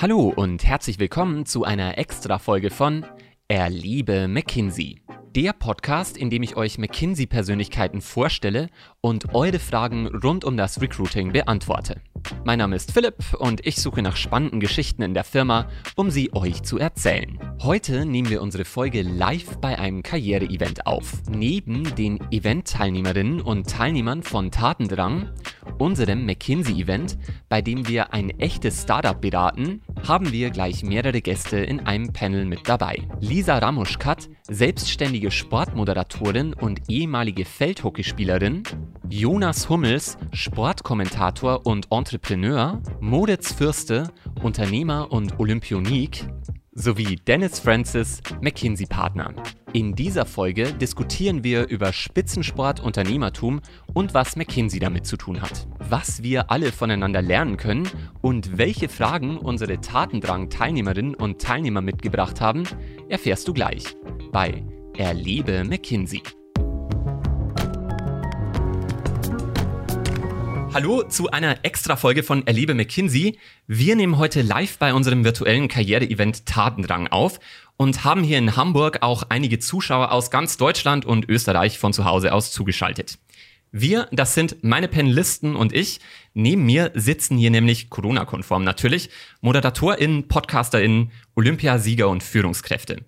Hallo und herzlich willkommen zu einer Extra-Folge von Erliebe McKinsey. Der Podcast, in dem ich euch McKinsey-Persönlichkeiten vorstelle und eure Fragen rund um das Recruiting beantworte. Mein Name ist Philipp und ich suche nach spannenden Geschichten in der Firma, um sie euch zu erzählen. Heute nehmen wir unsere Folge live bei einem Karriere-Event auf. Neben den Event-Teilnehmerinnen und Teilnehmern von Tatendrang, unserem McKinsey-Event, bei dem wir ein echtes Startup beraten, haben wir gleich mehrere Gäste in einem Panel mit dabei. Lisa Ramuschkat, selbstständige Sportmoderatorin und ehemalige Feldhockeyspielerin, Jonas Hummels, Sportkommentator und Entrepreneur, Moritz Fürste, Unternehmer und Olympionik, sowie Dennis Francis, McKinsey-Partner. In dieser Folge diskutieren wir über Spitzensport, Unternehmertum und was McKinsey damit zu tun hat. Was wir alle voneinander lernen können und welche Fragen unsere Tatendrang-Teilnehmerinnen und Teilnehmer mitgebracht haben, erfährst du gleich bei Erlebe McKinsey. Hallo zu einer Extra-Folge von Erlebe McKinsey. Wir nehmen heute live bei unserem virtuellen Karriere-Event Tatendrang auf und haben hier in Hamburg auch einige Zuschauer aus ganz Deutschland und Österreich von zu Hause aus zugeschaltet. Wir, das sind meine Panelisten und ich. Neben mir sitzen hier nämlich Corona-konform natürlich ModeratorInnen, PodcasterInnen, Olympiasieger und Führungskräfte.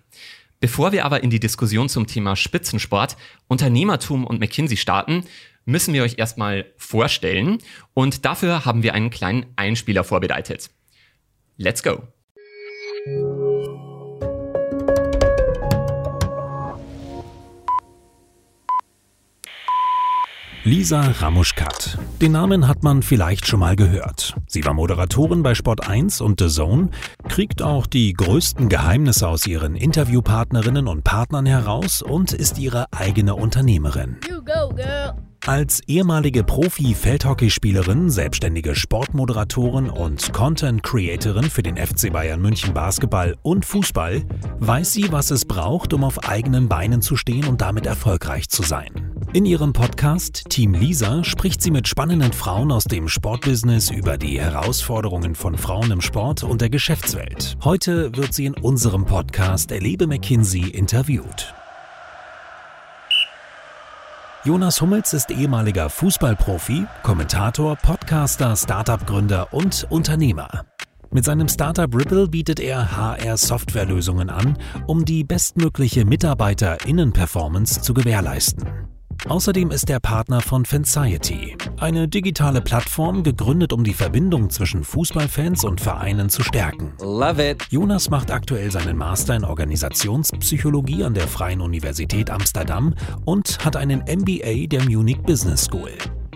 Bevor wir aber in die Diskussion zum Thema Spitzensport, Unternehmertum und McKinsey starten, müssen wir euch erstmal vorstellen und dafür haben wir einen kleinen Einspieler vorbereitet. Let's go! Lisa Ramuschkat. Den Namen hat man vielleicht schon mal gehört. Sie war Moderatorin bei Sport 1 und The Zone, kriegt auch die größten Geheimnisse aus ihren Interviewpartnerinnen und Partnern heraus und ist ihre eigene Unternehmerin. You go, girl. Als ehemalige Profi-Feldhockeyspielerin, selbstständige Sportmoderatorin und Content-Creatorin für den FC Bayern München Basketball und Fußball weiß sie, was es braucht, um auf eigenen Beinen zu stehen und damit erfolgreich zu sein. In ihrem Podcast Team Lisa spricht sie mit spannenden Frauen aus dem Sportbusiness über die Herausforderungen von Frauen im Sport und der Geschäftswelt. Heute wird sie in unserem Podcast Erlebe McKinsey interviewt. Jonas Hummels ist ehemaliger Fußballprofi, Kommentator, Podcaster, Startup-Gründer und Unternehmer. Mit seinem Startup Ripple bietet er HR-Softwarelösungen an, um die bestmögliche Mitarbeiter-Innen-Performance zu gewährleisten. Außerdem ist er Partner von Fanciety, eine digitale Plattform gegründet, um die Verbindung zwischen Fußballfans und Vereinen zu stärken. Love it. Jonas macht aktuell seinen Master in Organisationspsychologie an der Freien Universität Amsterdam und hat einen MBA der Munich Business School.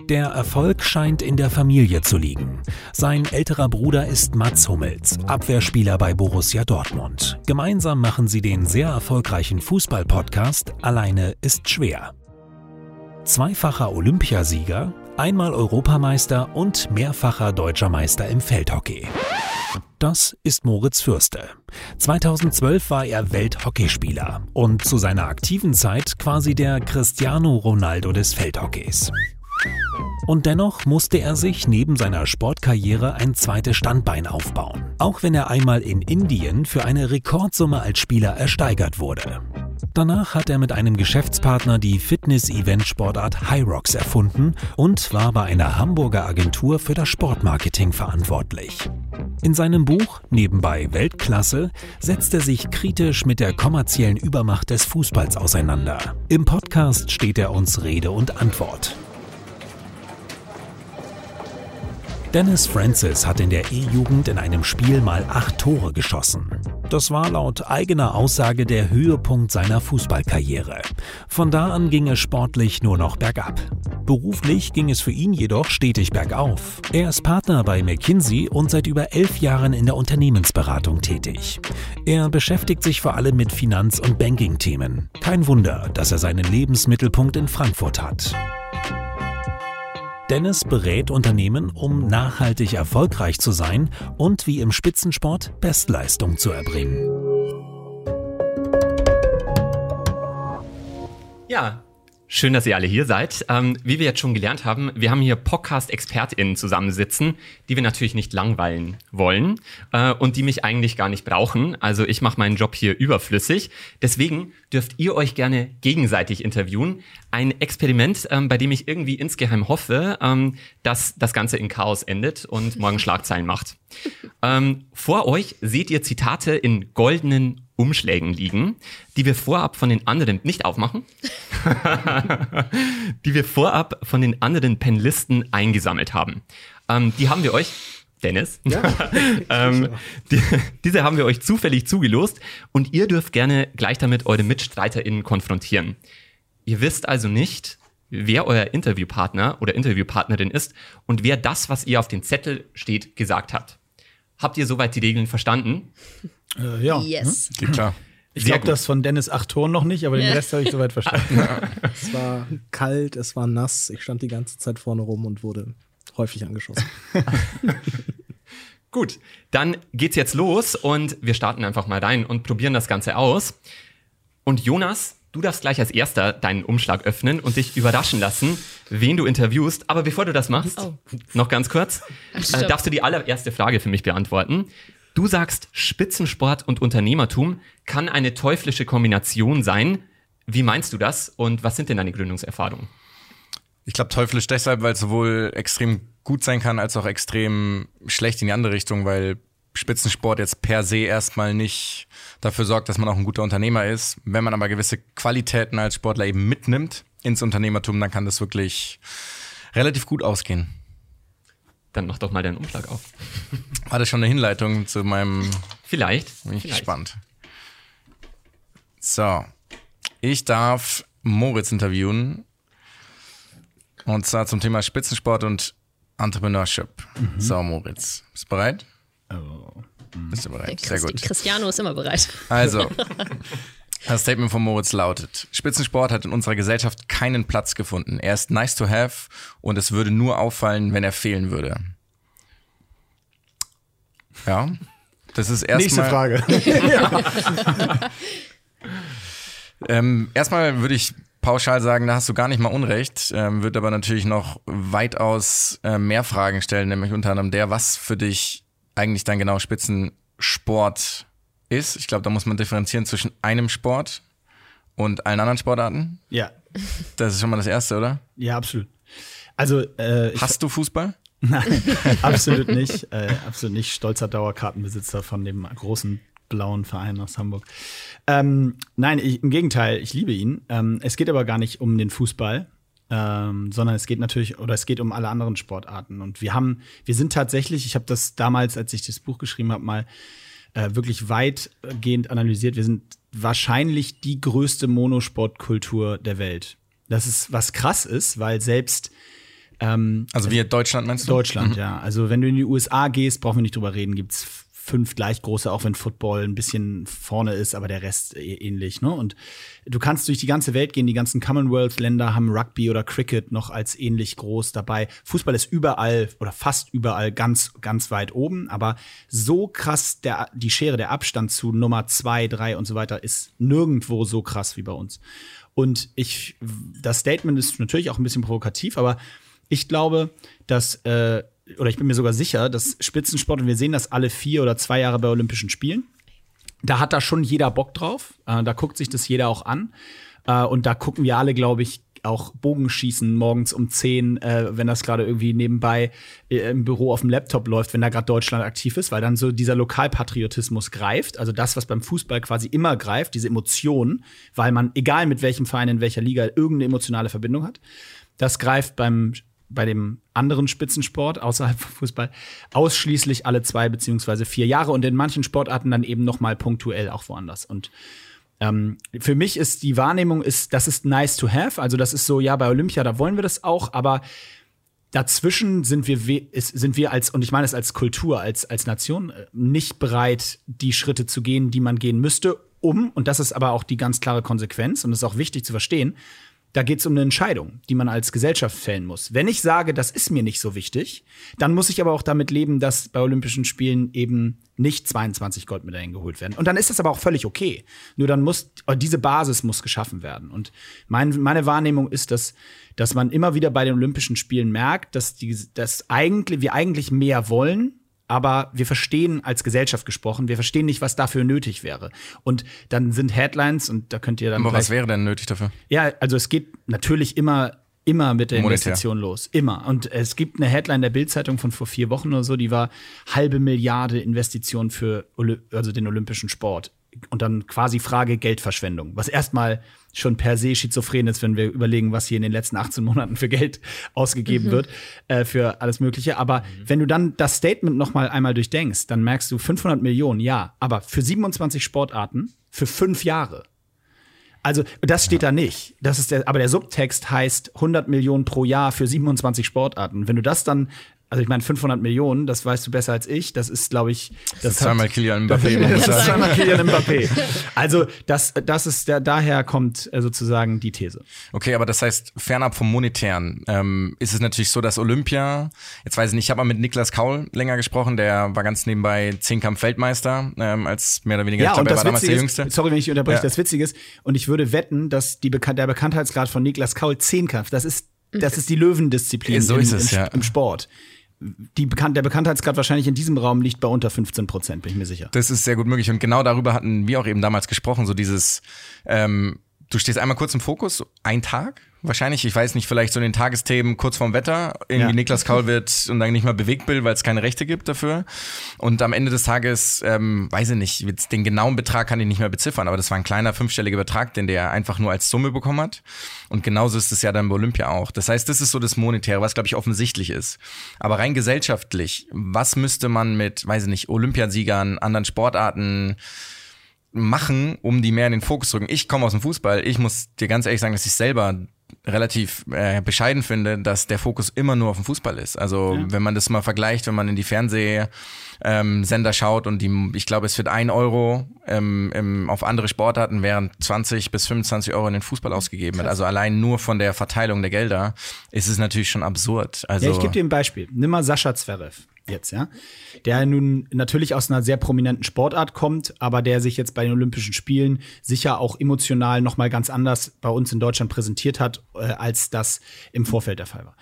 Der Erfolg scheint in der Familie zu liegen. Sein älterer Bruder ist Mats Hummels, Abwehrspieler bei Borussia Dortmund. Gemeinsam machen sie den sehr erfolgreichen Fußball-Podcast Alleine ist schwer zweifacher Olympiasieger, einmal Europameister und mehrfacher deutscher Meister im Feldhockey. Das ist Moritz Fürste. 2012 war er Welthockeyspieler und zu seiner aktiven Zeit quasi der Cristiano Ronaldo des Feldhockeys. Und dennoch musste er sich neben seiner Sportkarriere ein zweites Standbein aufbauen, auch wenn er einmal in Indien für eine Rekordsumme als Spieler ersteigert wurde. Danach hat er mit einem Geschäftspartner die Fitness-Event-Sportart Hyrox erfunden und war bei einer Hamburger Agentur für das Sportmarketing verantwortlich. In seinem Buch Nebenbei Weltklasse setzt er sich kritisch mit der kommerziellen Übermacht des Fußballs auseinander. Im Podcast steht er uns Rede und Antwort. Dennis Francis hat in der E-Jugend in einem Spiel mal acht Tore geschossen. Das war laut eigener Aussage der Höhepunkt seiner Fußballkarriere. Von da an ging es sportlich nur noch bergab. Beruflich ging es für ihn jedoch stetig bergauf. Er ist Partner bei McKinsey und seit über elf Jahren in der Unternehmensberatung tätig. Er beschäftigt sich vor allem mit Finanz- und Banking-Themen. Kein Wunder, dass er seinen Lebensmittelpunkt in Frankfurt hat. Dennis berät Unternehmen, um nachhaltig erfolgreich zu sein und wie im Spitzensport Bestleistung zu erbringen. Ja, Schön, dass ihr alle hier seid. Ähm, wie wir jetzt schon gelernt haben, wir haben hier Podcast-ExpertInnen zusammensitzen, die wir natürlich nicht langweilen wollen äh, und die mich eigentlich gar nicht brauchen. Also ich mache meinen Job hier überflüssig. Deswegen dürft ihr euch gerne gegenseitig interviewen. Ein Experiment, ähm, bei dem ich irgendwie insgeheim hoffe, ähm, dass das Ganze in Chaos endet und morgen Schlagzeilen macht. Ähm, vor euch seht ihr Zitate in goldenen Umschlägen liegen, die wir vorab von den anderen nicht aufmachen, die wir vorab von den anderen Penlisten eingesammelt haben. Ähm, die haben wir euch, Dennis, ja. ähm, die, diese haben wir euch zufällig zugelost und ihr dürft gerne gleich damit eure MitstreiterInnen konfrontieren. Ihr wisst also nicht, wer euer Interviewpartner oder Interviewpartnerin ist und wer das, was ihr auf dem Zettel steht, gesagt hat. Habt ihr soweit die Regeln verstanden? Äh, ja. Yes. Hm? Geht klar. Ich glaube das von Dennis Achton noch nicht, aber den Rest habe ich soweit verstanden. es war kalt, es war nass. Ich stand die ganze Zeit vorne rum und wurde häufig angeschossen. Gut, dann geht's jetzt los und wir starten einfach mal rein und probieren das Ganze aus. Und Jonas, du darfst gleich als erster deinen Umschlag öffnen und dich überraschen lassen, wen du interviewst. Aber bevor du das machst, oh. noch ganz kurz, äh, darfst du die allererste Frage für mich beantworten. Du sagst, Spitzensport und Unternehmertum kann eine teuflische Kombination sein. Wie meinst du das und was sind denn deine Gründungserfahrungen? Ich glaube, teuflisch deshalb, weil es sowohl extrem gut sein kann, als auch extrem schlecht in die andere Richtung, weil Spitzensport jetzt per se erstmal nicht dafür sorgt, dass man auch ein guter Unternehmer ist. Wenn man aber gewisse Qualitäten als Sportler eben mitnimmt ins Unternehmertum, dann kann das wirklich relativ gut ausgehen. Dann mach doch mal deinen Umschlag auf. War das schon eine Hinleitung zu meinem. Vielleicht. Bin ich vielleicht. gespannt. So. Ich darf Moritz interviewen. Und zwar zum Thema Spitzensport und Entrepreneurship. Mhm. So, Moritz. Bist du bereit? Oh. Bist du bereit? Sehr gut. Cristiano ist immer bereit. Also, Das Statement von Moritz lautet, Spitzensport hat in unserer Gesellschaft keinen Platz gefunden. Er ist nice to have und es würde nur auffallen, wenn er fehlen würde. Ja, das ist erstmal... Nächste Frage. ähm, erstmal würde ich pauschal sagen, da hast du gar nicht mal Unrecht, ähm, würde aber natürlich noch weitaus äh, mehr Fragen stellen, nämlich unter anderem der, was für dich eigentlich dann genau Spitzensport ist. Ich glaube, da muss man differenzieren zwischen einem Sport und allen anderen Sportarten. Ja. Das ist schon mal das Erste, oder? Ja, absolut. Also, äh, Hast du Fußball? Nein, absolut nicht. Äh, absolut nicht. Stolzer Dauerkartenbesitzer von dem großen blauen Verein aus Hamburg. Ähm, nein, ich, im Gegenteil, ich liebe ihn. Ähm, es geht aber gar nicht um den Fußball, ähm, sondern es geht natürlich oder es geht um alle anderen Sportarten. Und wir haben, wir sind tatsächlich, ich habe das damals, als ich das Buch geschrieben habe, mal äh, wirklich weitgehend analysiert. Wir sind wahrscheinlich die größte Monosportkultur der Welt. Das ist was krass ist, weil selbst ähm, also wie Deutschland meinst du? Deutschland, mhm. ja. Also wenn du in die USA gehst, brauchen wir nicht drüber reden, gibt's fünf gleich große, auch wenn Football ein bisschen vorne ist, aber der Rest e-, ähnlich. Ne? Und du kannst durch die ganze Welt gehen, die ganzen Commonwealth-Länder haben Rugby oder Cricket noch als ähnlich groß dabei. Fußball ist überall oder fast überall ganz, ganz weit oben, aber so krass der, die Schere, der Abstand zu Nummer zwei, drei und so weiter ist nirgendwo so krass wie bei uns. Und ich, das Statement ist natürlich auch ein bisschen provokativ, aber ich glaube, dass äh, oder ich bin mir sogar sicher, dass Spitzensport, und wir sehen das alle vier oder zwei Jahre bei Olympischen Spielen, da hat da schon jeder Bock drauf. Äh, da guckt sich das jeder auch an. Äh, und da gucken wir alle, glaube ich, auch Bogenschießen morgens um 10, äh, wenn das gerade irgendwie nebenbei äh, im Büro auf dem Laptop läuft, wenn da gerade Deutschland aktiv ist, weil dann so dieser Lokalpatriotismus greift, also das, was beim Fußball quasi immer greift, diese Emotionen, weil man, egal mit welchem Verein, in welcher Liga, irgendeine emotionale Verbindung hat. Das greift beim bei dem anderen Spitzensport außerhalb von Fußball ausschließlich alle zwei beziehungsweise vier Jahre und in manchen Sportarten dann eben noch mal punktuell auch woanders. Und ähm, für mich ist die Wahrnehmung ist, das ist nice to have. Also das ist so, ja, bei Olympia, da wollen wir das auch, aber dazwischen sind wir, sind wir als, und ich meine es als Kultur, als, als Nation, äh, nicht bereit, die Schritte zu gehen, die man gehen müsste, um, und das ist aber auch die ganz klare Konsequenz, und das ist auch wichtig zu verstehen, Da geht es um eine Entscheidung, die man als Gesellschaft fällen muss. Wenn ich sage, das ist mir nicht so wichtig, dann muss ich aber auch damit leben, dass bei Olympischen Spielen eben nicht 22 Goldmedaillen geholt werden. Und dann ist das aber auch völlig okay. Nur dann muss, diese Basis muss geschaffen werden. Und mein, meine Wahrnehmung ist, dass, dass man immer wieder bei den Olympischen Spielen merkt, dass, die, dass eigentlich, wir eigentlich mehr wollen, aber wir verstehen als Gesellschaft gesprochen, wir verstehen nicht, was dafür nötig wäre. Und dann sind Headlines und da könnt ihr dann. Aber was wäre denn nötig dafür? Ja, also es geht natürlich immer immer mit der Monetär. Investition los. Immer. Und es gibt eine Headline der Bildzeitung von vor vier Wochen oder so, die war halbe Milliarde Investition für Oly also den olympischen Sport. Und dann quasi Frage Geldverschwendung, was erstmal schon per se schizophren ist, wenn wir überlegen, was hier in den letzten 18 Monaten für Geld ausgegeben wird, äh, für alles Mögliche. Aber wenn du dann das Statement noch mal einmal durchdenkst, dann merkst du 500 Millionen, ja, aber für 27 Sportarten für fünf Jahre. Also, das steht da nicht. Das ist der, aber der Subtext heißt 100 Millionen pro Jahr für 27 Sportarten. Wenn du das dann also ich meine 500 Millionen, das weißt du besser als ich. Das ist, glaube ich, das, Das ist zweimal Kilian das Mbappé. ist zweimal Kylian Mbappé. Also das, das ist der, daher kommt äh, sozusagen die These. Okay, aber das heißt, fernab vom Monetären ähm, ist es natürlich so, dass Olympia, jetzt weiß ich nicht, ich habe mal mit Niklas Kaul länger gesprochen, der war ganz nebenbei Zehnkampf-Weltmeister, ähm, als mehr oder weniger, Ja, ich und glaube, er das war damals der Witzige Jüngste. ist, sorry, wenn ich unterbreche, Ja. das Witzige ist, und ich würde wetten, dass die Bekan der Bekanntheitsgrad von Niklas Kaul Zehnkampf, das ist, das ist die Löwendisziplin So im, ist es, im, ja. im Sport. Die Bekan der Bekanntheitsgrad wahrscheinlich in diesem Raum liegt bei unter 15 Prozent, bin ich mir sicher. Das ist sehr gut möglich. Und genau darüber hatten wir auch eben damals gesprochen, so dieses, ähm, du stehst einmal kurz im Fokus, ein Tag wahrscheinlich, ich weiß nicht, vielleicht so in den Tagesthemen kurz vorm Wetter, irgendwie Ja. Niklas Kaul wird und dann nicht mal bewegt will, weil es keine Rechte gibt dafür. Und am Ende des Tages, ähm, weiß ich nicht, den genauen Betrag kann ich nicht mehr beziffern, aber das war ein kleiner fünfstelliger Betrag, den der einfach nur als Summe bekommen hat. Und genauso ist es ja dann bei Olympia auch. Das heißt, das ist so das Monetäre, was glaube ich offensichtlich ist. Aber rein gesellschaftlich, was müsste man mit, weiß ich nicht, Olympiasiegern, anderen Sportarten, machen, um die mehr in den Fokus zu rücken. Ich komme aus dem Fußball. Ich muss dir ganz ehrlich sagen, dass ich selber relativ äh, bescheiden finde, dass der Fokus immer nur auf dem Fußball ist. Also wenn man das mal vergleicht, wenn man in die Fernsehsender ähm, schaut und die, ich glaube, es wird ein Euro ähm, im, auf andere Sportarten während 20 bis 25 Euro in den Fußball ausgegeben wird. Also allein nur von der Verteilung der Gelder ist es natürlich schon absurd. Also Ja, ich gebe dir ein Beispiel. Nimm mal Sascha Zverev jetzt, ja. Der nun natürlich aus einer sehr prominenten Sportart kommt, aber der sich jetzt bei den Olympischen Spielen sicher auch emotional noch mal ganz anders bei uns in Deutschland präsentiert hat, äh, als das im Vorfeld der Fall war.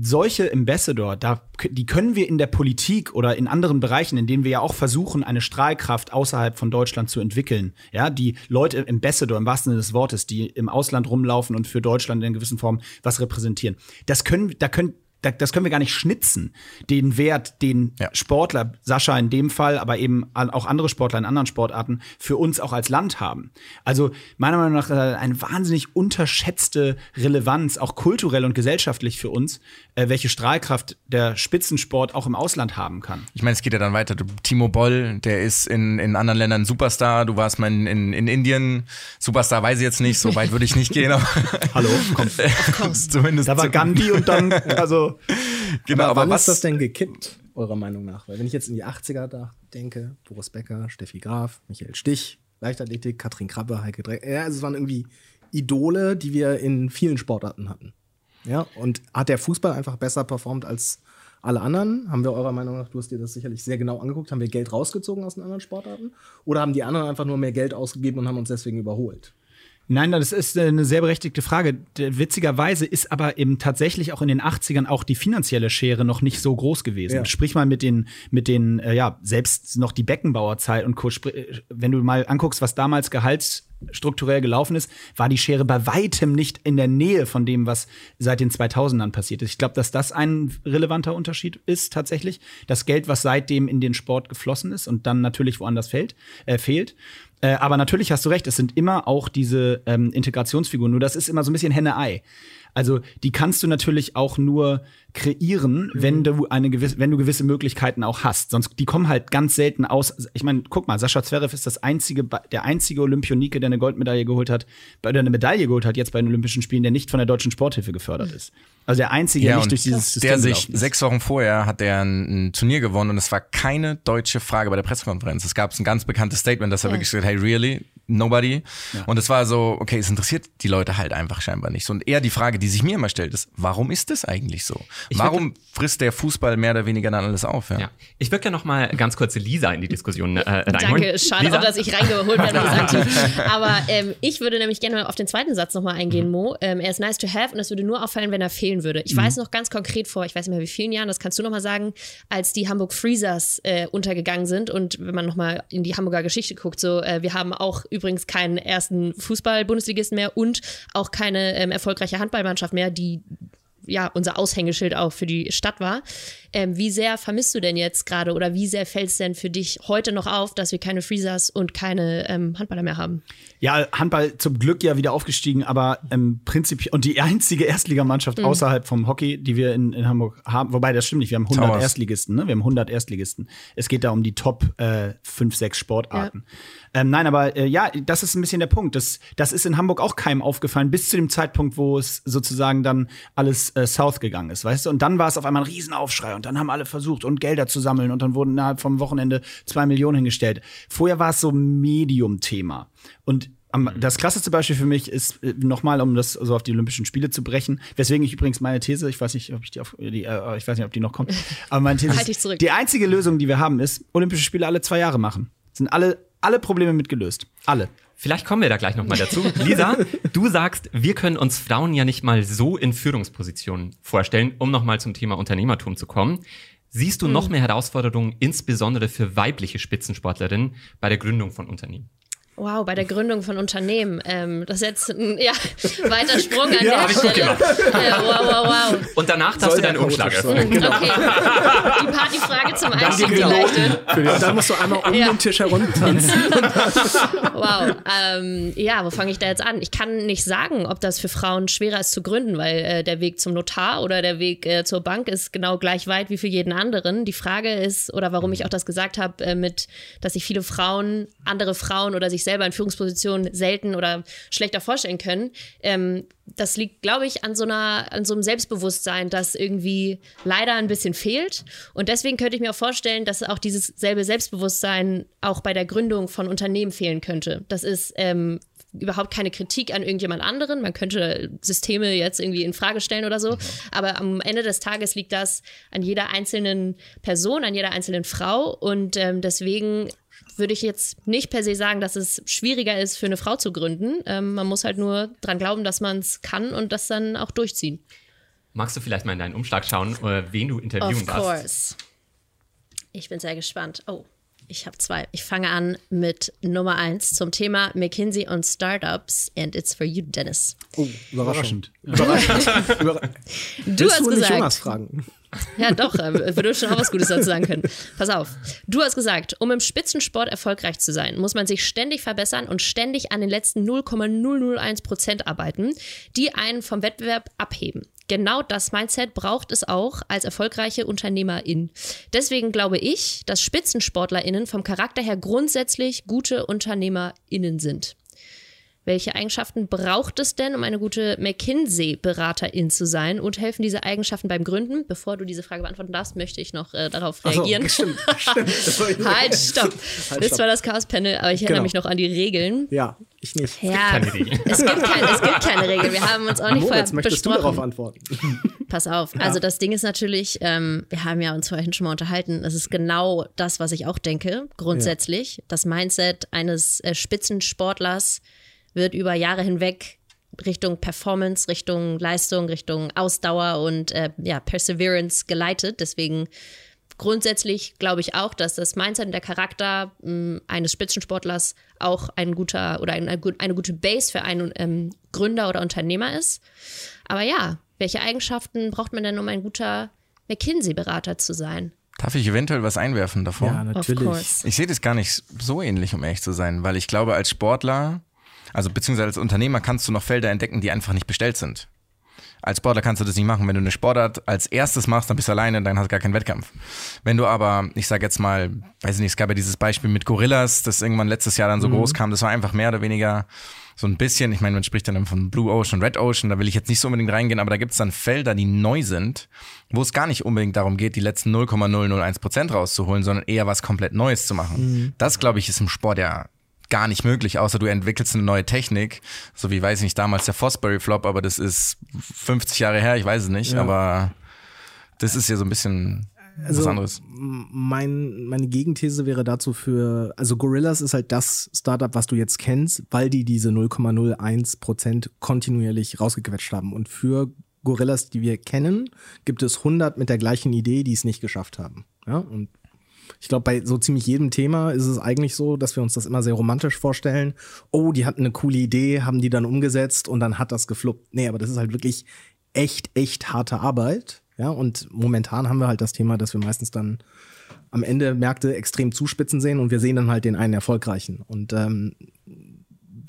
Solche Ambassador, da, die können wir in der Politik oder in anderen Bereichen, in denen wir ja auch versuchen, eine Strahlkraft außerhalb von Deutschland zu entwickeln. Ja, die Leute, Ambassador im wahrsten Sinne des Wortes, die im Ausland rumlaufen und für Deutschland in gewissen Form was repräsentieren. Das können, da können, das können wir gar nicht schnitzen, den Wert, den Ja. Sportler, Sascha in dem Fall, aber eben auch andere Sportler in anderen Sportarten für uns auch als Land haben. Also meiner Meinung nach eine wahnsinnig unterschätzte Relevanz, auch kulturell und gesellschaftlich für uns, äh, welche Strahlkraft der Spitzensport auch im Ausland haben kann. Ich meine, es geht ja dann weiter. Timo Boll, der ist in, in anderen Ländern Superstar. Du warst mal in, in, in Indien. Superstar weiß ich jetzt nicht, so weit würde ich nicht gehen. Hallo, komm. zumindest. Da war Gandhi und dann, also genau, aber, aber, wann was, ist das denn gekippt, eurer Meinung nach? Weil wenn ich jetzt in die 80er da denke, Boris Becker, Steffi Graf, Michael Stich, Leichtathletik, Katrin Krabbe, Heike Dreck, ja, also es waren irgendwie Idole, die wir in vielen Sportarten hatten. Ja, und hat der Fußball einfach besser performt als alle anderen? Haben wir eurer Meinung nach, du hast dir das sicherlich sehr genau angeguckt, haben wir Geld rausgezogen aus den anderen Sportarten? Oder haben die anderen einfach nur mehr Geld ausgegeben und haben uns deswegen überholt? Nein, das ist eine sehr berechtigte Frage. Witzigerweise ist aber eben tatsächlich auch in den 80ern auch die finanzielle Schere noch nicht so groß gewesen. Ja. Sprich mal mit den, mit den, äh, ja, selbst noch die Beckenbauerzeit und Co. Äh, Wenn du mal anguckst, was damals gehaltsstrukturell gelaufen ist, war die Schere bei weitem nicht in der Nähe von dem, was seit den 2000ern passiert ist. Ich glaube, dass das ein relevanter Unterschied ist tatsächlich. Das Geld, was seitdem in den Sport geflossen ist und dann natürlich woanders fällt, äh, fehlt. Äh, aber natürlich hast du recht, es sind immer auch diese ähm, Integrationsfiguren. Nur das ist immer so ein bisschen Henne-Ei. Also die kannst du natürlich auch nur kreieren, wenn du eine gewisse, wenn du gewisse Möglichkeiten auch hast. Sonst die kommen halt ganz selten aus. Ich meine, guck mal, Sascha Zverev ist das einzige, der einzige Olympionike, der eine Goldmedaille geholt hat, oder eine Medaille geholt hat jetzt bei den Olympischen Spielen, der nicht von der deutschen Sporthilfe gefördert ist. Also der einzige, der ja, nicht und durch dieses System der sich sechs Wochen vorher hat er ein, ein Turnier gewonnen und es war keine deutsche Frage bei der Pressekonferenz. Es gab ein ganz bekanntes Statement, dass er wirklich gesagt hat, hey, really? Nobody. Und es war so, okay, es interessiert die Leute halt einfach scheinbar nicht. So, Und eher die Frage, die sich mir immer stellt, ist, warum ist das eigentlich so? Ich warum frisst der Fußball mehr oder weniger dann alles auf? Ja. Ja. Ich würde gerne noch mal ganz kurz Lisa in die Diskussion äh, reinholen. Danke, schade Lisa, auch, dass ich reingeholt werde, habe. Aber ähm, ich würde nämlich gerne mal auf den zweiten Satz nochmal eingehen, Mo. Ähm, er ist nice to have und es würde nur auffallen, wenn er fehlen würde. Ich weiß noch ganz konkret vor, ich weiß nicht mehr wie vielen Jahren, das kannst du nochmal sagen, als die Hamburg Freezers äh, untergegangen sind und wenn man nochmal in die Hamburger Geschichte guckt, so, äh, wir haben auch übrigens keinen ersten Fußball-Bundesligisten mehr und auch keine ähm, erfolgreiche Handballmannschaft mehr, die ja, unser Aushängeschild auch für die Stadt war. Ähm, wie sehr vermisst du denn jetzt gerade oder wie sehr fällt es denn für dich heute noch auf, dass wir keine Freezers und keine ähm, Handballer mehr haben? Ja, Handball zum Glück ja wieder aufgestiegen, aber im Prinzip und die einzige Erstligamannschaft außerhalb vom Hockey, die wir in, in Hamburg haben, wobei das stimmt nicht, wir haben 100 Towers. Erstligisten, ne? Wir haben 100 Erstligisten. Es geht da um die Top äh, 5, 6 Sportarten. Ähm, nein, aber äh, ja, das ist ein bisschen der Punkt. Das, das ist in Hamburg auch keinem aufgefallen, bis zu dem Zeitpunkt, wo es sozusagen dann alles äh, south gegangen ist, weißt du? Und dann war es auf einmal ein Riesenaufschrei und dann haben alle versucht und Gelder zu sammeln und dann wurden innerhalb vom Wochenende zwei Millionen hingestellt. Vorher war es so Medium-Thema. Und am, das klasseste Beispiel für mich ist äh, nochmal, um das so auf die Olympischen Spiele zu brechen. Weswegen ich übrigens meine These, ich weiß nicht, ob ich die, auf, die äh, ich weiß nicht, ob die noch kommt, aber meine These Halt ist, zurück. die einzige Lösung, die wir haben, ist Olympische Spiele alle zwei Jahre machen. Sind alle alle Probleme mit gelöst. Alle. Vielleicht kommen wir da gleich noch mal dazu. Lisa, du sagst, wir können uns Frauen ja nicht mal so in Führungspositionen vorstellen, um noch mal zum Thema Unternehmertum zu kommen. Siehst du Hm. noch mehr Herausforderungen, insbesondere für weibliche Spitzensportlerinnen, bei der Gründung von Unternehmen? Wow, bei der Gründung von Unternehmen. Ähm, das ist jetzt ein ja, weiter Sprung an hab der ich gut Stelle. Ja, wow, wow, wow. Und danach darfst Soll du deinen ja Umschlag öffnen. sein. Okay. Die Partyfrage zum Einstieg vielleicht. Die- Dann musst du einmal um Ja. den Tisch herumtanzen. Wow. Ähm, ja, wo fange ich da jetzt an? Ich kann nicht sagen, ob das für Frauen schwerer ist zu gründen, weil äh, der Weg zum Notar oder der Weg äh, zur Bank ist genau gleich weit wie für jeden anderen. Die Frage ist, oder warum ich auch das gesagt habe, äh, mit, dass sich viele Frauen, andere Frauen oder sich selber in Führungspositionen selten oder schlechter vorstellen können. Ähm, das liegt, glaube ich, an so einer, an so einem Selbstbewusstsein, das irgendwie leider ein bisschen fehlt. Und deswegen könnte ich mir auch vorstellen, dass auch dieses selbe Selbstbewusstsein auch bei der Gründung von Unternehmen fehlen könnte. Das ist ähm, überhaupt keine Kritik an irgendjemand anderen. Man könnte Systeme jetzt irgendwie in Frage stellen oder so. Aber am Ende des Tages liegt das an jeder einzelnen Person, an jeder einzelnen Frau. Und ähm, deswegen würde ich jetzt nicht per se sagen, dass es schwieriger ist, für eine Frau zu gründen. Ähm, man muss halt nur dran glauben, dass man es kann und das dann auch durchziehen. Magst du vielleicht mal in deinen Umschlag schauen, äh, wen du interviewen Of darfst? course. Ich bin sehr gespannt. Oh, ich habe zwei. Ich fange an mit Nummer eins zum Thema McKinsey und Startups. And it's for you, Dennis. Oh. Überraschend. Überraschend. Über Du Willst hast gesagt. Jonas fragen? Ja, doch, äh, würde schon auch was Gutes dazu sagen können. Pass auf. Du hast gesagt, um im Spitzensport erfolgreich zu sein, muss man sich ständig verbessern und ständig an den letzten 0,001 Prozent arbeiten, die einen vom Wettbewerb abheben. Genau das Mindset braucht es auch als erfolgreiche Unternehmerin. Deswegen glaube ich, dass SpitzensportlerInnen vom Charakter her grundsätzlich gute UnternehmerInnen sind. Welche Eigenschaften braucht es denn, um eine gute McKinsey-Beraterin zu sein? Und helfen diese Eigenschaften beim Gründen? Bevor du diese Frage beantworten darfst, möchte ich noch äh, darauf Ach so, reagieren. stimmt, stimmt. Das halt, stopp. Halt, das war das Chaos-Panel, aber ich erinnere Genau. mich noch an die Regeln. Ja, ich nicht. Ja, keine Regeln. es gibt, kein, es gibt keine Regeln. Wir haben uns auch nicht Moritz, vorher möchtest du besprochen. darauf antworten? Pass auf. Also das Ding ist natürlich, ähm, wir haben ja uns vorhin schon mal unterhalten, es ist genau das, was ich auch denke, grundsätzlich. Das Mindset eines äh, Spitzensportlers wird über Jahre hinweg Richtung Performance, Richtung Leistung, Richtung Ausdauer und äh, ja, Perseverance geleitet. Deswegen grundsätzlich glaube ich auch, dass das Mindset und der Charakter mh, eines Spitzensportlers auch ein guter oder eine, eine gute Base für einen ähm, Gründer oder Unternehmer ist. Aber ja, welche Eigenschaften braucht man denn, um ein guter McKinsey-Berater zu sein? Darf ich eventuell was einwerfen davor? Ja, natürlich. Ich sehe das gar nicht so ähnlich, um ehrlich zu sein, weil ich glaube, als Sportler, also beziehungsweise als Unternehmer kannst du noch Felder entdecken, die einfach nicht bestellt sind. Als Sportler kannst du das nicht machen. Wenn du eine Sportart als erstes machst, dann bist du alleine, dann hast du gar keinen Wettkampf. Wenn du aber, ich sage jetzt mal, weiß ich nicht, es gab ja dieses Beispiel mit Gorillas, das irgendwann letztes Jahr dann so groß kam, das war einfach mehr oder weniger so ein bisschen, ich meine, man spricht dann von Blue Ocean, Red Ocean, da will ich jetzt nicht so unbedingt reingehen, aber da gibt es dann Felder, die neu sind, wo es gar nicht unbedingt darum geht, die letzten 0,001 Prozent rauszuholen, sondern eher was komplett Neues zu machen. Das, glaube ich, ist im Sport ja gar nicht möglich, außer du entwickelst eine neue Technik, so wie, weiß ich nicht, damals der Fosbury Flop, aber das ist 50 Jahre her, ich weiß es nicht, Ja. aber das ist ja so ein bisschen was anderes. Mein, meine Gegenthese wäre dazu für, also Gorillas ist halt das Startup, was du jetzt kennst, weil die diese 0,01 Prozent kontinuierlich rausgequetscht haben. Und für Gorillas, die wir kennen, gibt es 100 mit der gleichen Idee, die es nicht geschafft haben. Ja, und ich glaube, bei so ziemlich jedem Thema ist es eigentlich so, dass wir uns das immer sehr romantisch vorstellen. Oh, die hatten eine coole Idee, haben die dann umgesetzt und dann hat das gefluppt. Nee, aber das ist halt wirklich echt, echt harte Arbeit. Ja, und momentan haben wir halt das Thema, dass wir meistens dann am Ende Märkte extrem zuspitzen sehen und wir sehen dann halt den einen erfolgreichen. Und ähm,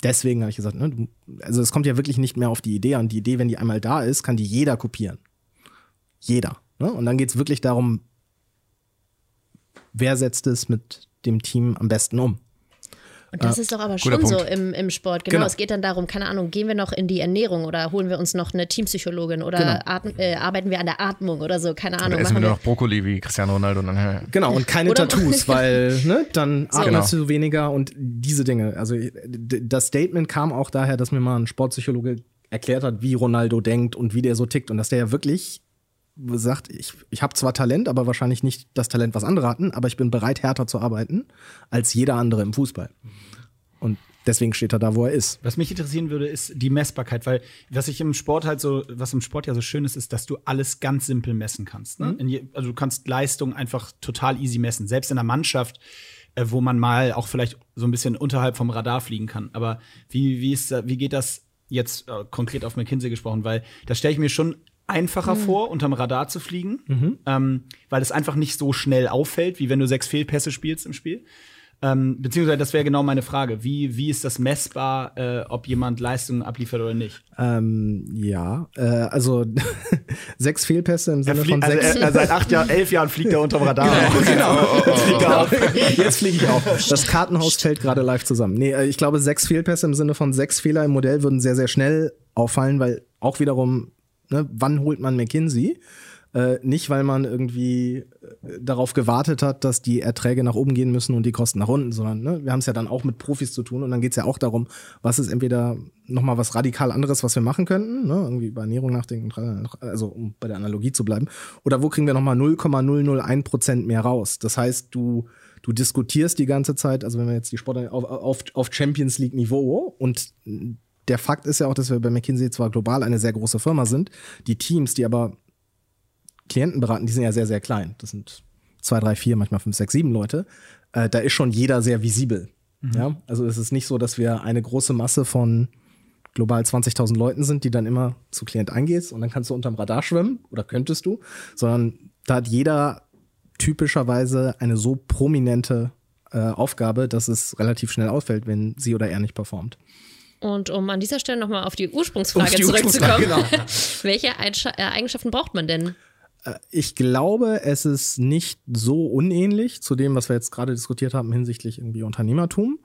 deswegen habe ich gesagt, ne, du, also es kommt ja wirklich nicht mehr auf die Idee an. Die Idee, wenn die einmal da ist, kann die jeder kopieren. Jeder. Ne? Und dann geht es wirklich darum, wer setzt es mit dem Team am besten um. Und das ist doch aber schon so im, im Sport. Genau, Genau. es geht dann darum, keine Ahnung, gehen wir noch in die Ernährung oder holen wir uns noch eine Teampsychologin oder Genau. atm, äh, arbeiten wir an der Atmung oder so, keine Ahnung. Oder essen wir nur noch Brokkoli wie Cristiano Ronaldo und dann, ja. Genau, und keine Oder- Tattoos, weil ne, dann atmest Genau. du weniger und diese Dinge. Also d- das Statement kam auch daher, dass mir mal ein Sportpsychologe erklärt hat, wie Ronaldo denkt und wie der so tickt und dass der ja wirklich sagt, ich, ich habe zwar Talent, aber wahrscheinlich nicht das Talent, was andere hatten, aber ich bin bereit, härter zu arbeiten als jeder andere im Fußball. Und deswegen steht er da, wo er ist. Was mich interessieren würde, ist die Messbarkeit, weil was ich im Sport halt so, was im Sport ja so schön ist, ist, dass du alles ganz simpel messen kannst. Ne? In je, also du kannst Leistung einfach total easy messen. Selbst in einer Mannschaft, äh, wo man mal auch vielleicht so ein bisschen unterhalb vom Radar fliegen kann. Aber wie, wie, ist, da- wie geht das jetzt äh, konkret auf McKinsey gesprochen? Weil das stelle ich mir schon einfacher vor, unterm Radar zu fliegen, ähm, weil es einfach nicht so schnell auffällt, wie wenn du sechs Fehlpässe spielst im Spiel. Ähm, beziehungsweise, das wäre genau meine Frage. Wie, wie ist das messbar, äh, ob jemand Leistungen abliefert oder nicht? Ähm, ja, äh, also sechs Fehlpässe im Sinne von also, sechs. er, er, seit acht Jahren, elf Jahren fliegt er unterm Radar. Genau. Jetzt fliegt er auf. Jetzt fliege ich auf. Das Kartenhaus fällt gerade live zusammen. Nee, äh, ich glaube, sechs Fehlpässe im Sinne von sechs Fehler im Modell würden sehr, sehr schnell auffallen, weil auch wiederum, ne, wann holt man McKinsey? Äh, nicht, weil man irgendwie äh, darauf gewartet hat, dass die Erträge nach oben gehen müssen und die Kosten nach unten, sondern ne, wir haben es ja dann auch mit Profis zu tun und dann geht es ja auch darum, was ist entweder nochmal was radikal anderes, was wir machen könnten, ne, irgendwie über Ernährung nachdenken, also um bei der Analogie zu bleiben, oder wo kriegen wir nochmal 0,001 Prozent mehr raus? Das heißt, du du diskutierst die ganze Zeit, also wenn wir jetzt die Sportler auf, auf, auf Champions League Niveau und der Fakt ist ja auch, dass wir bei McKinsey zwar global eine sehr große Firma sind, die Teams, die aber Klienten beraten, die sind ja sehr, sehr klein. Das sind zwei, drei, vier, manchmal fünf, sechs, sieben Leute. Äh, da ist schon jeder sehr visibel. Ja, also es ist nicht so, dass wir eine große Masse von global 20.000 Leuten sind, die dann immer zu Klient eingehst und dann kannst du unterm Radar schwimmen oder könntest du, sondern da hat jeder typischerweise eine so prominente äh, Aufgabe, dass es relativ schnell auffällt, wenn sie oder er nicht performt. Und um an dieser Stelle nochmal auf die Ursprungsfrage Auf die zurückzukommen, Ursprungsfrage, welche äh, Eigenschaften braucht man denn? Ich glaube, es ist nicht so unähnlich zu dem, was wir jetzt gerade diskutiert haben hinsichtlich irgendwie Unternehmertum.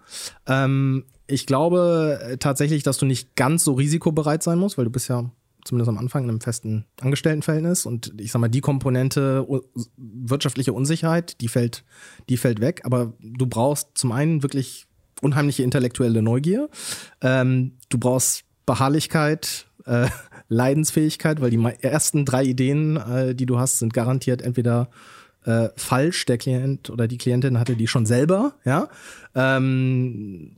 Ähm, ich glaube äh, tatsächlich, dass du nicht ganz so risikobereit sein musst, weil du bist ja zumindest am Anfang in einem festen Angestelltenverhältnis und ich sag mal, die Komponente wirtschaftliche Unsicherheit, die fällt, die fällt weg. Aber du brauchst zum einen wirklich unheimliche intellektuelle Neugier. Ähm, du brauchst Beharrlichkeit, äh, Leidensfähigkeit, weil die ersten drei Ideen, äh, die du hast, sind garantiert entweder äh, falsch. Der Klient oder die Klientin hatte die schon selber, ja, ähm,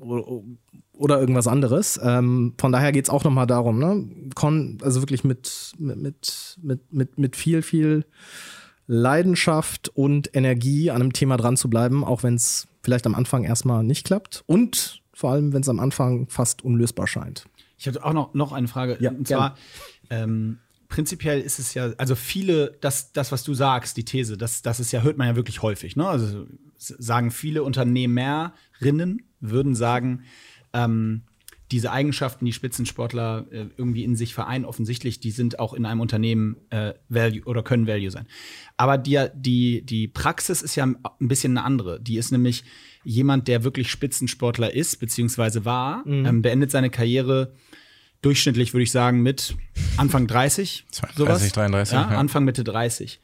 oder irgendwas anderes. Ähm, von daher geht's auch nochmal darum, ne, Kon also wirklich mit mit mit mit, mit viel viel Leidenschaft und Energie an einem Thema dran zu bleiben, auch wenn es vielleicht am Anfang erstmal nicht klappt und vor allem, wenn es am Anfang fast unlösbar scheint. Ich hatte auch noch, noch eine Frage. Ja, und zwar, ähm, prinzipiell ist es ja, also viele, das, das, was du sagst, die These, das, das ist ja, hört man ja wirklich häufig, ne? Also sagen viele Unternehmerinnen, würden sagen, ähm, diese Eigenschaften, die Spitzensportler äh, irgendwie in sich vereinen, offensichtlich, die sind auch in einem Unternehmen äh, Value oder können Value sein. Aber die, die, die Praxis ist ja ein bisschen eine andere. Die ist nämlich jemand, der wirklich Spitzensportler ist, beziehungsweise war, ähm, beendet seine Karriere durchschnittlich, würde ich sagen, mit Anfang 30. 32, sowas. 33, Ja, ja. Anfang Mitte 30.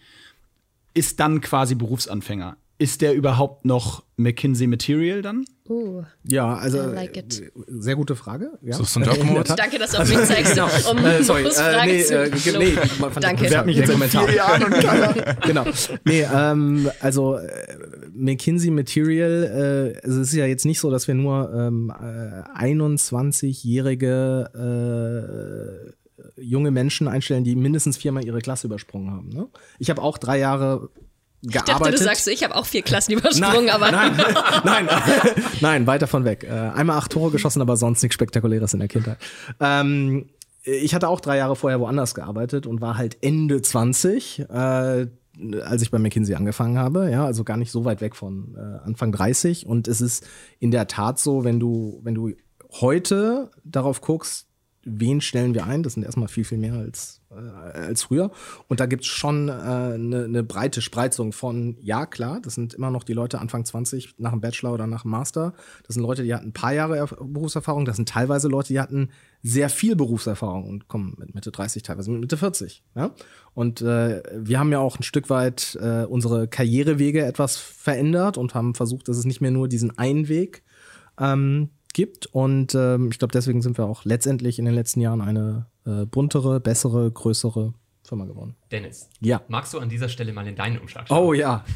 Ist dann quasi Berufsanfänger. ist der überhaupt noch McKinsey Material dann? Uh, Ja, also like it. äh, sehr gute Frage. Ja. Suchst du einen Jobmodus? danke, dass du auf mich zeigst, um Äh, sorry, äh, nee, zu äh, nee, man Danke. Bewerb mich jetzt in Kommentar. vier Jahren und keiner. genau. Nee, ähm, also äh, McKinsey Material, äh, also es ist ja jetzt nicht so, dass wir nur ähm, äh, 21-jährige äh, junge Menschen einstellen, die mindestens viermal ihre Klasse übersprungen haben. Ne? Ich habe auch drei Jahre Ich gearbeitet. dachte, du sagst, ich habe auch vier Klassen übersprungen, aber nein, nein, nein, weit davon weg. Äh, einmal acht Tore geschossen, aber sonst nichts Spektakuläres in der Kindheit. Ähm, ich hatte auch drei Jahre vorher woanders gearbeitet und war halt Ende 20, äh, als ich bei McKinsey angefangen habe. Ja, also gar nicht so weit weg von äh, Anfang 30. Und es ist in der Tat so, wenn du, wenn du heute darauf guckst, wen stellen wir ein? Das sind erstmal viel, viel mehr als, äh, als früher. Und da gibt's schon eine äh, ne- ne breite Spreizung von, ja klar, das sind immer noch die Leute Anfang 20 nach dem Bachelor oder nach dem Master. Das sind Leute, die hatten ein paar Jahre Erf- Berufserfahrung. Das sind teilweise Leute, die hatten sehr viel Berufserfahrung und kommen mit Mitte 30, teilweise mit Mitte 40. Ja? Und äh, wir haben ja auch ein Stück weit äh, unsere Karrierewege etwas verändert und haben versucht, dass es nicht mehr nur diesen einen Weg ähm, gibt. Und ähm, ich glaube, deswegen sind wir auch letztendlich in den letzten Jahren eine äh, buntere, bessere, größere Firma geworden. Dennis, Ja. magst du an dieser Stelle mal in deinen Umschlag schauen? Oh ja.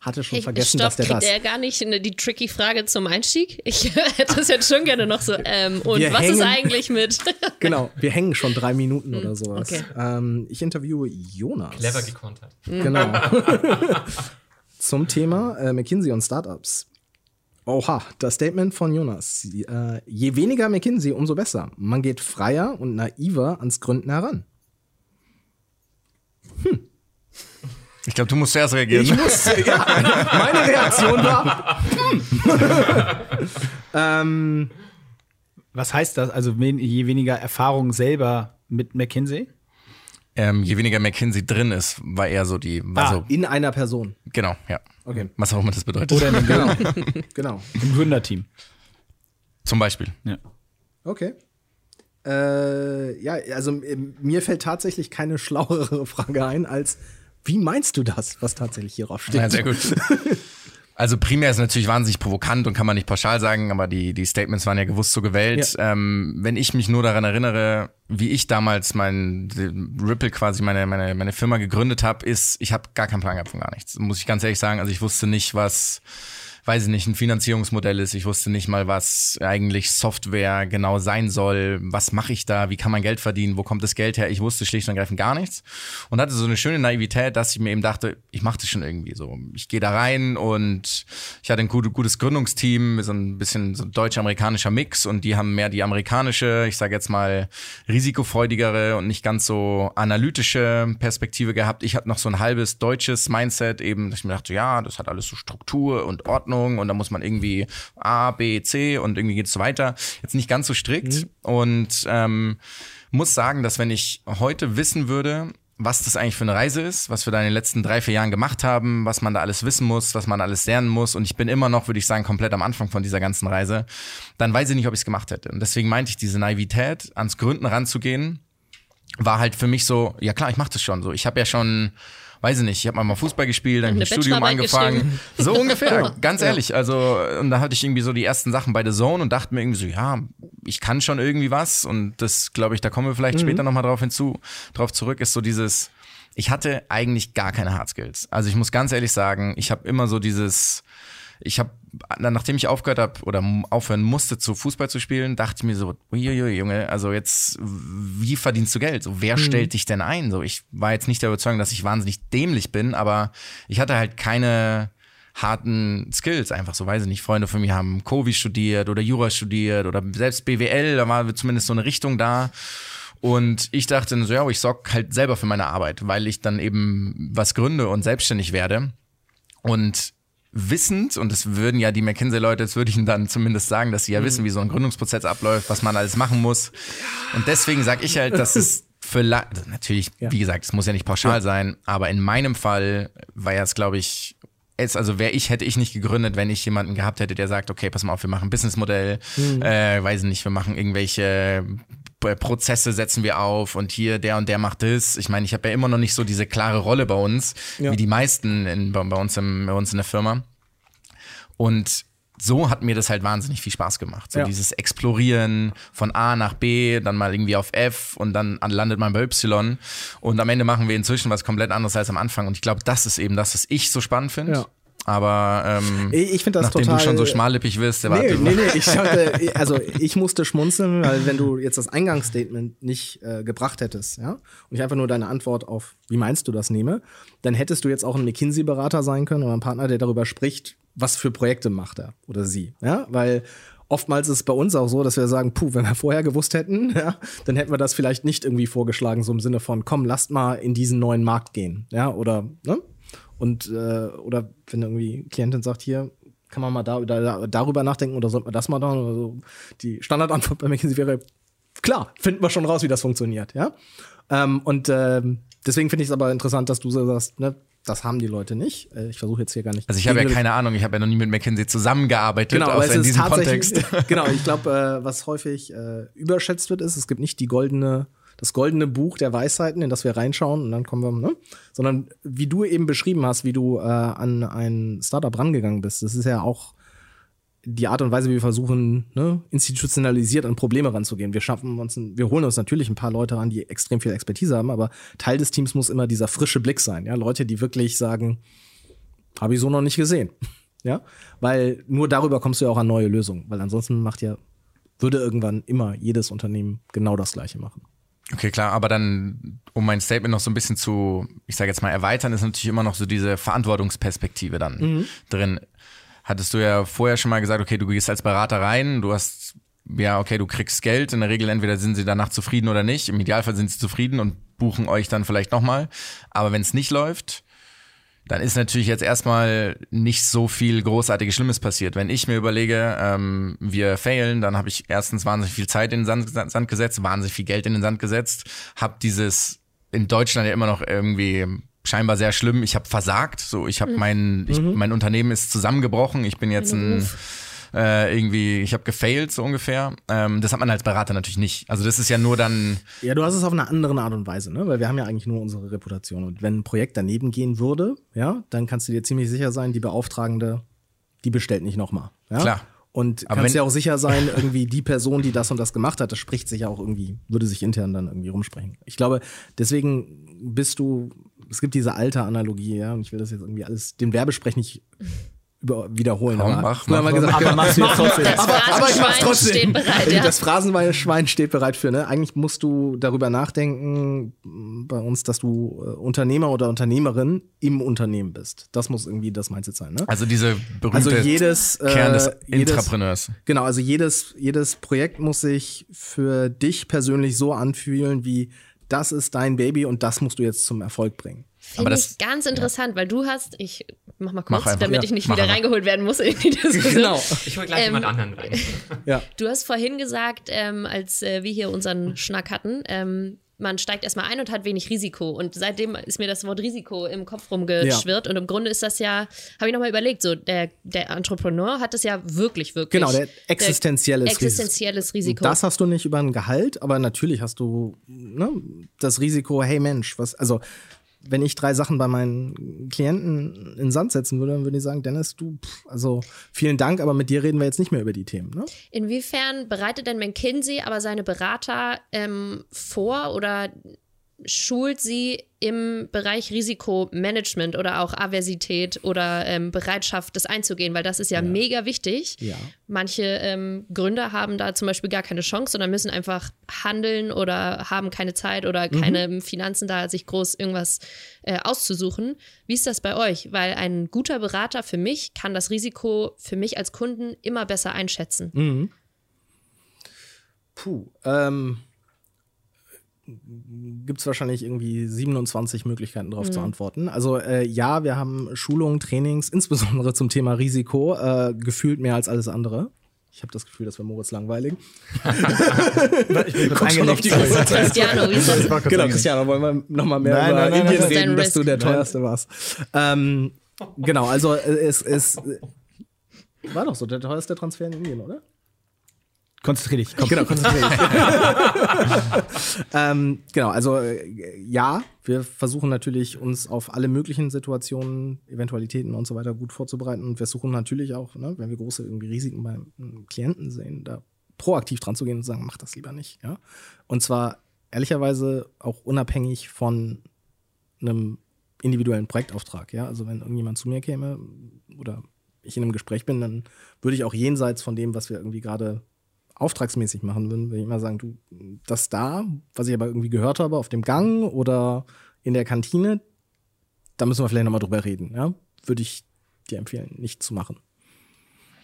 Hatte schon ich, vergessen, stopp, dass der kriegt das. er gar nicht eine, die tricky Frage zum Einstieg? Ich hätte das jetzt schon gerne noch so. Ähm, und Wir was ist hängen- eigentlich mit? Genau, wir hängen schon drei Minuten oder sowas. okay. Ähm, ich interviewe Jonas. Clever gekontert. Genau. Zum Thema äh, McKinsey und Startups. Oha, das Statement von Jonas. Äh, je weniger McKinsey, umso besser. Man geht freier und naiver ans Gründen heran. Ich glaube, du musst zuerst reagieren. Ich muss, ja, meine Reaktion war. hm. ähm, Was heißt das? Also je weniger Erfahrung selber mit McKinsey? ähm, je weniger McKinsey drin ist, war eher so die, war Ah, so, in einer Person. genau, ja. Okay. Was auch immer das bedeutet. Oder in Genau. genau. im Gründerteam. Zum Beispiel. Ja. Okay. Äh, ja, also äh, mir fällt tatsächlich keine schlauere Frage ein, als wie meinst du das, was tatsächlich hierauf steht? Ja, sehr gut. Also primär ist natürlich wahnsinnig provokant und kann man nicht pauschal sagen, aber die, die Statements waren ja gewusst so gewählt. Ähm, wenn ich mich nur daran erinnere, wie ich damals mein Ripple quasi meine, meine, meine Firma gegründet habe, ist, ich habe gar keinen Plan gehabt von gar nichts. Muss ich ganz ehrlich sagen. Also ich wusste nicht, was weiß ich nicht, ein Finanzierungsmodell ist. Ich wusste nicht mal, was eigentlich Software genau sein soll. Was mache ich da? Wie kann man Geld verdienen? Wo kommt das Geld her? Ich wusste schlicht und ergreifend gar nichts. Und hatte so eine schöne Naivität, dass ich mir eben dachte, ich mache das schon irgendwie so. Ich gehe da rein und ich hatte ein gut, gutes Gründungsteam, so ein bisschen so deutsch-amerikanischer Mix und die haben mehr die amerikanische, ich sage jetzt mal risikofreudigere und nicht ganz so analytische Perspektive gehabt. Ich hatte noch so ein halbes deutsches Mindset eben, dass ich mir dachte, ja, das hat alles so Struktur und Ordnung und da muss man irgendwie A, B, C und irgendwie geht's so weiter. Jetzt nicht ganz so strikt und ähm, muss sagen, dass wenn ich heute wissen würde, was das eigentlich für eine Reise ist, was wir da in den letzten drei, vier Jahren gemacht haben, was man da alles wissen muss, was man alles lernen muss. Und ich bin immer noch, würde ich sagen, komplett am Anfang von dieser ganzen Reise. Dann weiß ich nicht, ob ich es gemacht hätte. Und deswegen meinte ich, diese Naivität, ans Gründen ranzugehen, war halt für mich so, ja klar, ich mache das schon so. Ich habe ja schon, weiß ich nicht, ich habe mal Fußball gespielt, dann Eine hab ich ein Studium angefangen. So ungefähr, ganz ehrlich. Also, und da hatte ich irgendwie so die ersten Sachen bei The Zone und dachte mir irgendwie so, ja, ich kann schon irgendwie was. Und das, glaube ich, da kommen wir vielleicht später nochmal drauf hinzu, drauf zurück, ist so dieses, ich hatte eigentlich gar keine Hard Skills. Also ich muss ganz ehrlich sagen, ich habe immer so dieses, ich habe, nachdem ich aufgehört habe oder aufhören musste, zu Fußball zu spielen, dachte ich mir so, uiuiui, Junge, also jetzt, wie verdienst du Geld? So, wer stellt dich denn ein? So, ich war jetzt nicht der Überzeugung, dass ich wahnsinnig dämlich bin, aber ich hatte halt keine harten Skills einfach so, weiß ich nicht. Freunde von mir haben Kovi studiert oder Jura studiert oder selbst BWL, da war zumindest so eine Richtung da. Und ich dachte so, ja, ich sorg halt selber für meine Arbeit, weil ich dann eben was gründe und selbstständig werde. Und wissend, und das würden ja die McKinsey-Leute, das würde ich ihnen dann zumindest sagen, dass sie ja wissen, wie so ein Gründungsprozess abläuft, was man alles machen muss. Und deswegen sage ich halt, dass es für also natürlich, wie gesagt, es muss ja nicht pauschal sein, aber in meinem Fall war ja es, glaube ich, es, also wäre ich, hätte ich nicht gegründet, wenn ich jemanden gehabt hätte, der sagt, okay, pass mal auf, wir machen ein Businessmodell, äh, weiß nicht, wir machen irgendwelche Prozesse setzen wir auf und hier der und der macht das. Ich meine, ich habe ja immer noch nicht so diese klare Rolle bei uns, Ja. wie die meisten in, bei, uns im, bei uns in der Firma. Und so hat mir das halt wahnsinnig viel Spaß gemacht. So Ja. dieses Explorieren von A nach B, dann mal irgendwie auf F und dann an- landet man bei Y. Und am Ende machen wir inzwischen was komplett anderes als am Anfang. Und ich glaube, das ist eben das, was ich so spannend finde. Ja. Aber ähm, Ich- ich find das nachdem total- du schon so schmallippig wirst, Nee, warte nee, nee, ich dachte, also ich musste schmunzeln, weil wenn du jetzt das Eingangsstatement nicht äh, gebracht hättest, ja, und ich einfach nur deine Antwort auf, wie meinst du das nehme, dann hättest du jetzt auch ein McKinsey-Berater sein können oder ein Partner, der darüber spricht, was für Projekte macht er oder sie, ja, weil oftmals ist es bei uns auch so, dass wir sagen, puh, wenn wir vorher gewusst hätten, ja, dann hätten wir das vielleicht nicht irgendwie vorgeschlagen, so im Sinne von, komm, lasst mal in diesen neuen Markt gehen, ja, oder, ne? Und, äh, oder wenn irgendwie Klientin sagt, hier, kann man mal da, da, darüber nachdenken oder sollte man das mal da? Oder so. Die Standardantwort bei McKinsey wäre, klar, finden wir schon raus, wie das funktioniert, ja. Ähm, und ähm, deswegen finde ich es aber interessant, dass du so sagst, ne, das haben die Leute nicht. Äh, ich versuche jetzt hier gar nicht. Also ich habe ja keine Ahnung, ich habe ja noch nie mit McKinsey zusammengearbeitet, Genau, außer in ist diesem tatsächlich, Kontext. genau, ich glaube, äh, was häufig äh, überschätzt wird, ist, es gibt nicht die goldene, das goldene Buch der Weisheiten, in das wir reinschauen und dann kommen wir, ne? Sondern wie du eben beschrieben hast, wie du äh, an ein Startup rangegangen bist, das ist ja auch die Art und Weise, wie wir versuchen, ne, institutionalisiert an Probleme ranzugehen. Wir schaffen uns, wir holen uns natürlich ein paar Leute ran, die extrem viel Expertise haben, aber Teil des Teams muss immer dieser frische Blick sein. Ja, Leute, die wirklich sagen, habe ich so noch nicht gesehen. Ja, weil nur darüber kommst du ja auch an neue Lösungen, weil ansonsten macht ja, würde irgendwann immer jedes Unternehmen genau das Gleiche machen. Okay, klar, aber dann, um mein Statement noch so ein bisschen zu, ich sage jetzt mal, erweitern, ist natürlich immer noch so diese Verantwortungsperspektive dann Mhm. drin. Hattest du ja vorher schon mal gesagt, okay, du gehst als Berater rein, du hast, ja, okay, du kriegst Geld, in der Regel entweder sind sie danach zufrieden oder nicht, im Idealfall sind sie zufrieden und buchen euch dann vielleicht nochmal, aber wenn es nicht läuft, dann ist natürlich jetzt erstmal nicht so viel großartiges Schlimmes passiert. Wenn ich mir überlege, ähm, wir failen, dann habe ich erstens wahnsinnig viel Zeit in den Sand, Sand gesetzt, wahnsinnig viel Geld in den Sand gesetzt, habe dieses in Deutschland ja immer noch irgendwie scheinbar sehr schlimm. Ich habe versagt, so ich habe mein ich, mein Unternehmen ist zusammengebrochen. Ich bin jetzt ein äh, irgendwie, ich habe gefailt so ungefähr. Ähm, das hat man als Berater natürlich nicht. Also das ist ja nur dann Ja, du hast es auf eine andere Art und Weise, ne? Weil wir haben ja eigentlich nur unsere Reputation. Und wenn ein Projekt daneben gehen würde, ja, dann kannst du dir ziemlich sicher sein, die Beauftragende, die bestellt nicht nochmal. Ja? Klar. Und Aber kannst dir auch sicher sein, irgendwie die Person, die das und das gemacht hat, das spricht sich ja auch irgendwie, würde sich intern dann irgendwie rumsprechen. Ich glaube, deswegen bist du, es gibt diese alte Analogie, ja, und ich will das jetzt irgendwie alles, den Werbesprech nicht wiederholen. Komm, aber mach, wir mach, gesagt, Aber machst du jetzt trotzdem. Das Phrasenschwein steht bereit, ja. das Phrasenschwein steht bereit für, ne? Eigentlich musst du darüber nachdenken, m, bei uns, dass du äh, Unternehmer oder Unternehmerin im Unternehmen bist. Das muss irgendwie das Mindset sein, ne? also diese berühmte Also jedes, äh, Kern des jedes- Intrapreneurs. Genau, also jedes, jedes Projekt muss sich für dich persönlich so anfühlen, wie das ist dein Baby und das musst du jetzt zum Erfolg bringen. Finde ich ganz interessant, weil du hast, ich mach mal Mach kurz, einfach, damit ja. ich nicht Mach wieder einfach. reingeholt werden muss in die Diskussion. Genau. Ich hol gleich Ähm, jemand anderen rein. Ja. Du hast vorhin gesagt, ähm, als äh, wir hier unseren Schnack hatten, ähm, man steigt erstmal ein und hat wenig Risiko. Und seitdem ist mir das Wort Risiko im Kopf rumgeschwirrt. Und im Grunde ist das ja, habe ich nochmal überlegt, so der, der Entrepreneur hat das ja wirklich, wirklich. Genau, der existenzielles Risiko. existenzielles Risiko. Das hast du nicht über ein Gehalt, aber natürlich hast du ne, das Risiko, hey Mensch, was, also wenn ich drei Sachen bei meinen Klienten in Sand setzen würde, dann würde ich sagen, Dennis, du, pff, also vielen Dank, aber mit dir reden wir jetzt nicht mehr über die Themen. Ne? Inwiefern bereitet denn McKinsey aber seine Berater ähm, vor oder schult sie im Bereich Risikomanagement oder auch Aversität oder ähm, Bereitschaft, das einzugehen? Weil das ist ja, mega wichtig. Ja. Manche ähm, Gründer haben da zum Beispiel gar keine Chance, sondern müssen einfach handeln oder haben keine Zeit oder keine Finanzen da, sich groß irgendwas äh, auszusuchen. Wie ist das bei euch? Weil ein guter Berater für mich kann das Risiko für mich als Kunden immer besser einschätzen. Puh, ähm, gibt es wahrscheinlich irgendwie 27 Möglichkeiten darauf zu antworten. Also äh, ja, wir haben Schulungen, Trainings, insbesondere zum Thema Risiko, äh, gefühlt mehr als alles andere. Ich habe das Gefühl, das wäre Moritz langweilig. Ich bin kurz eingelegt. Cristiano, wie ist das? Genau, Christiane, wollen wir nochmal mehr Nein, über nein, nein, Indien reden, dass du der teuerste warst. Ähm, genau, also äh, es ist. War doch so, der teuerste Transfer in Indien, oder? Konzentrier dich. Komm. Genau, konzentriere dich. ähm, genau, also äh, ja, wir versuchen natürlich uns auf alle möglichen Situationen, Eventualitäten und so weiter gut vorzubereiten und wir suchen natürlich auch, ne, wenn wir große irgendwie Risiken beim Klienten sehen, da proaktiv dran zu gehen und zu sagen, mach das lieber nicht. Ja? Und zwar ehrlicherweise auch unabhängig von einem individuellen Projektauftrag. Ja? Also wenn irgendjemand zu mir käme oder ich in einem Gespräch bin, dann würde ich auch jenseits von dem, was wir irgendwie gerade auftragsmäßig machen würden, würde ich immer sagen, du, das da, was ich aber irgendwie gehört habe, auf dem Gang oder in der Kantine, da müssen wir vielleicht nochmal drüber reden, ja? Würde ich dir empfehlen, nicht zu machen.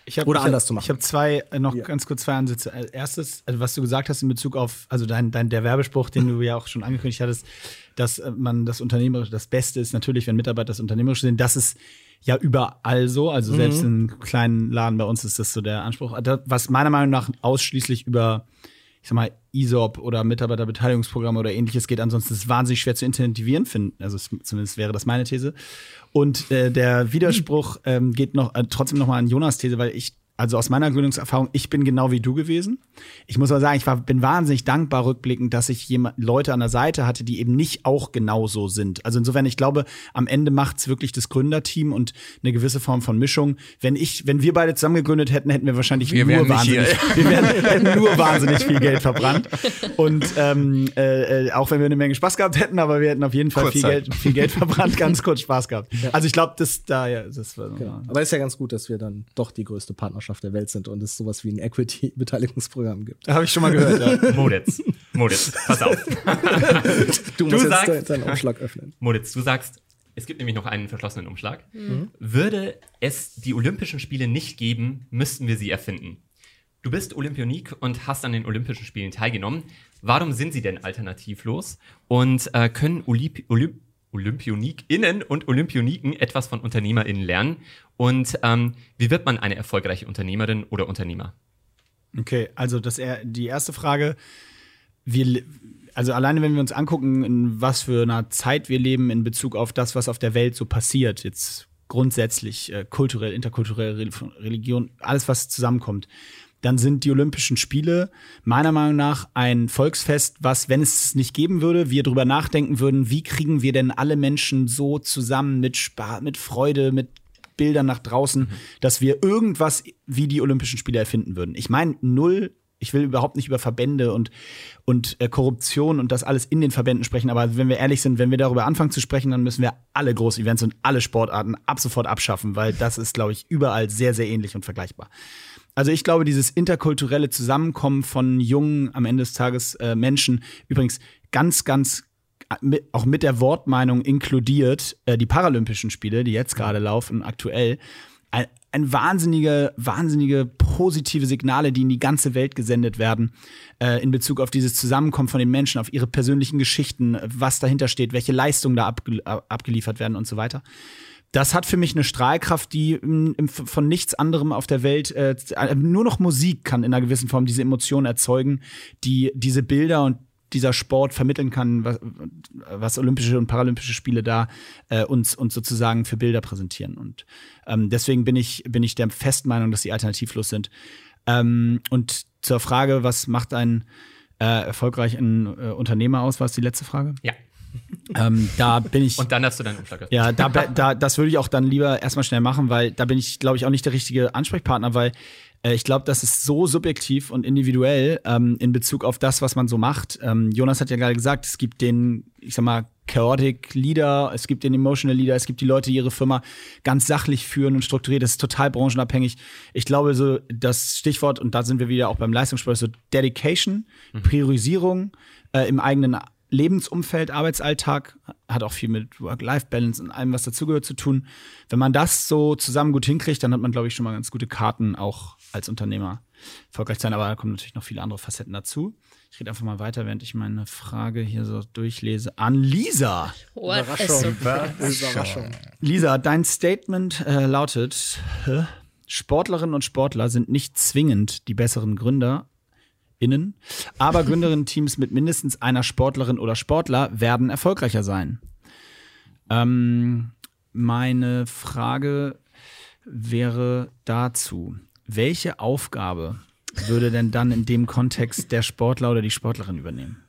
Ich hab, Oder anders hab, zu machen. Ich habe zwei, äh, noch Ja. ganz kurz zwei Ansätze. Als erstes, also was du gesagt hast in Bezug auf, also dein, dein der Werbespruch, den du ja auch schon angekündigt hattest, dass äh, man das Unternehmerische, das Beste ist natürlich, wenn Mitarbeiter das Unternehmerische sind. Das ist ja überall so. Also selbst in einem kleinen Laden bei uns ist das so der Anspruch. Das, was meiner Meinung nach ausschließlich über ich sag mal, ISOP oder Mitarbeiterbeteiligungsprogramme oder ähnliches geht. Ansonsten ist es wahnsinnig schwer zu incentivieren finden. Also es, zumindest wäre das meine These. Und äh, der Widerspruch ähm, geht noch äh, trotzdem noch mal an Jonas These, weil ich also aus meiner Gründungserfahrung, ich bin genau wie du gewesen. Ich muss mal sagen, ich war, bin wahnsinnig dankbar rückblickend, dass ich jemand, Leute an der Seite hatte, die eben nicht auch genauso sind. Also insofern, ich glaube, am Ende macht's wirklich das Gründerteam und eine gewisse Form von Mischung. Wenn ich, wenn wir beide zusammen gegründet hätten, hätten wir wahrscheinlich Wir nur wahnsinnig, wir wären, hätten nur wahnsinnig viel Geld verbrannt. Und ähm, äh, äh, auch wenn wir eine Menge Spaß gehabt hätten, aber wir hätten auf jeden Fall viel. Geld, viel Geld verbrannt, ganz kurz Spaß gehabt. Also ich glaube, das da ja, das war Genau. Aber es ist ja ganz gut, dass wir dann doch die größte Partnerschaft der Welt sind und es sowas wie ein Equity-Beteiligungsprogramm gibt. habe ich schon mal gehört. Ja. Moritz, Moritz, pass auf. Du musst jetzt sagst- deinen- deinen Umschlag öffnen. Moritz, du sagst, es gibt nämlich noch einen verschlossenen Umschlag. Würde es die Olympischen Spiele nicht geben, müssten wir sie erfinden. Du bist Olympionik und hast an den Olympischen Spielen teilgenommen. Warum sind sie denn alternativlos? Und äh, können Olymp Olymp OlympionikInnen und Olympioniken etwas von UnternehmerInnen lernen? Und ähm, wie wird man eine erfolgreiche Unternehmerin oder Unternehmer? Okay, also das die erste Frage, wir, also alleine wenn wir uns angucken, in was für einer Zeit wir leben in Bezug auf das, was auf der Welt so passiert, jetzt grundsätzlich äh, kulturell, interkulturell, Rel- Religion, alles was zusammenkommt, dann sind die Olympischen Spiele meiner Meinung nach ein Volksfest, was, wenn es es nicht geben würde, wir drüber nachdenken würden, wie kriegen wir denn alle Menschen so zusammen mit Spaß, mit Freude, mit Bildern nach draußen, dass wir irgendwas wie die Olympischen Spiele erfinden würden. Ich meine, null, ich will überhaupt nicht über Verbände und, und äh, Korruption und das alles in den Verbänden sprechen, aber wenn wir ehrlich sind, wenn wir darüber anfangen zu sprechen, dann müssen wir alle Groß-Events und alle Sportarten ab sofort abschaffen, weil das ist, glaube ich, überall sehr, sehr ähnlich und vergleichbar. Also ich glaube, dieses interkulturelle Zusammenkommen von jungen, am Ende des Tages äh, Menschen, übrigens ganz, ganz äh, mit, auch mit der Wortmeinung inkludiert, äh, die Paralympischen Spiele, die jetzt gerade laufen, aktuell, ein, ein wahnsinnige, wahnsinnige positive Signale, die in die ganze Welt gesendet werden, äh, in Bezug auf dieses Zusammenkommen von den Menschen, auf ihre persönlichen Geschichten, was dahinter steht, welche Leistungen da abge abgeliefert werden und so weiter. Das hat für mich eine Strahlkraft, die im, von nichts anderem auf der Welt, äh, nur noch Musik kann in einer gewissen Form diese Emotionen erzeugen, die diese Bilder und dieser Sport vermitteln kann, was, was Olympische und Paralympische Spiele da äh, uns, uns sozusagen für Bilder präsentieren. Und ähm, deswegen bin ich, bin ich der festen Meinung, dass sie alternativlos sind. Ähm, und zur Frage, was macht einen äh, erfolgreichen äh, Unternehmer aus, war es die letzte Frage? Ja. Ähm, da bin ich. Und dann darfst du deinen Umschlag. Ja, da, da, das würde ich auch dann lieber erstmal schnell machen, weil da bin ich, glaube ich, auch nicht der richtige Ansprechpartner, weil äh, ich glaube, das ist so subjektiv und individuell ähm, in Bezug auf das, was man so macht. Ähm, Jonas hat ja gerade gesagt, es gibt den, ich sag mal, Chaotic Leader, es gibt den Emotional Leader, es gibt die Leute, die ihre Firma ganz sachlich führen und strukturiert. Das ist total branchenabhängig. Ich glaube, so das Stichwort, und da sind wir wieder auch beim Leistungssport, so Dedication, Priorisierung äh, im eigenen Lebensumfeld, Arbeitsalltag, hat auch viel mit Work-Life-Balance und allem, was dazugehört, zu tun. Wenn man das so zusammen gut hinkriegt, dann hat man, glaube ich, schon mal ganz gute Karten, auch als Unternehmer erfolgreich zu sein. Aber da kommen natürlich noch viele andere Facetten dazu. Ich rede einfach mal weiter, während ich meine Frage hier so durchlese. An Lisa. What so Überraschung. Lisa, dein Statement äh, lautet? Sportlerinnen und Sportler sind nicht zwingend die besseren Gründer. Innen, aber Gründerinnen-Teams mit mindestens einer Sportlerin oder Sportler werden erfolgreicher sein. Ähm, meine Frage wäre dazu: Welche Aufgabe würde denn dann in dem Kontext der Sportler oder die Sportlerin übernehmen?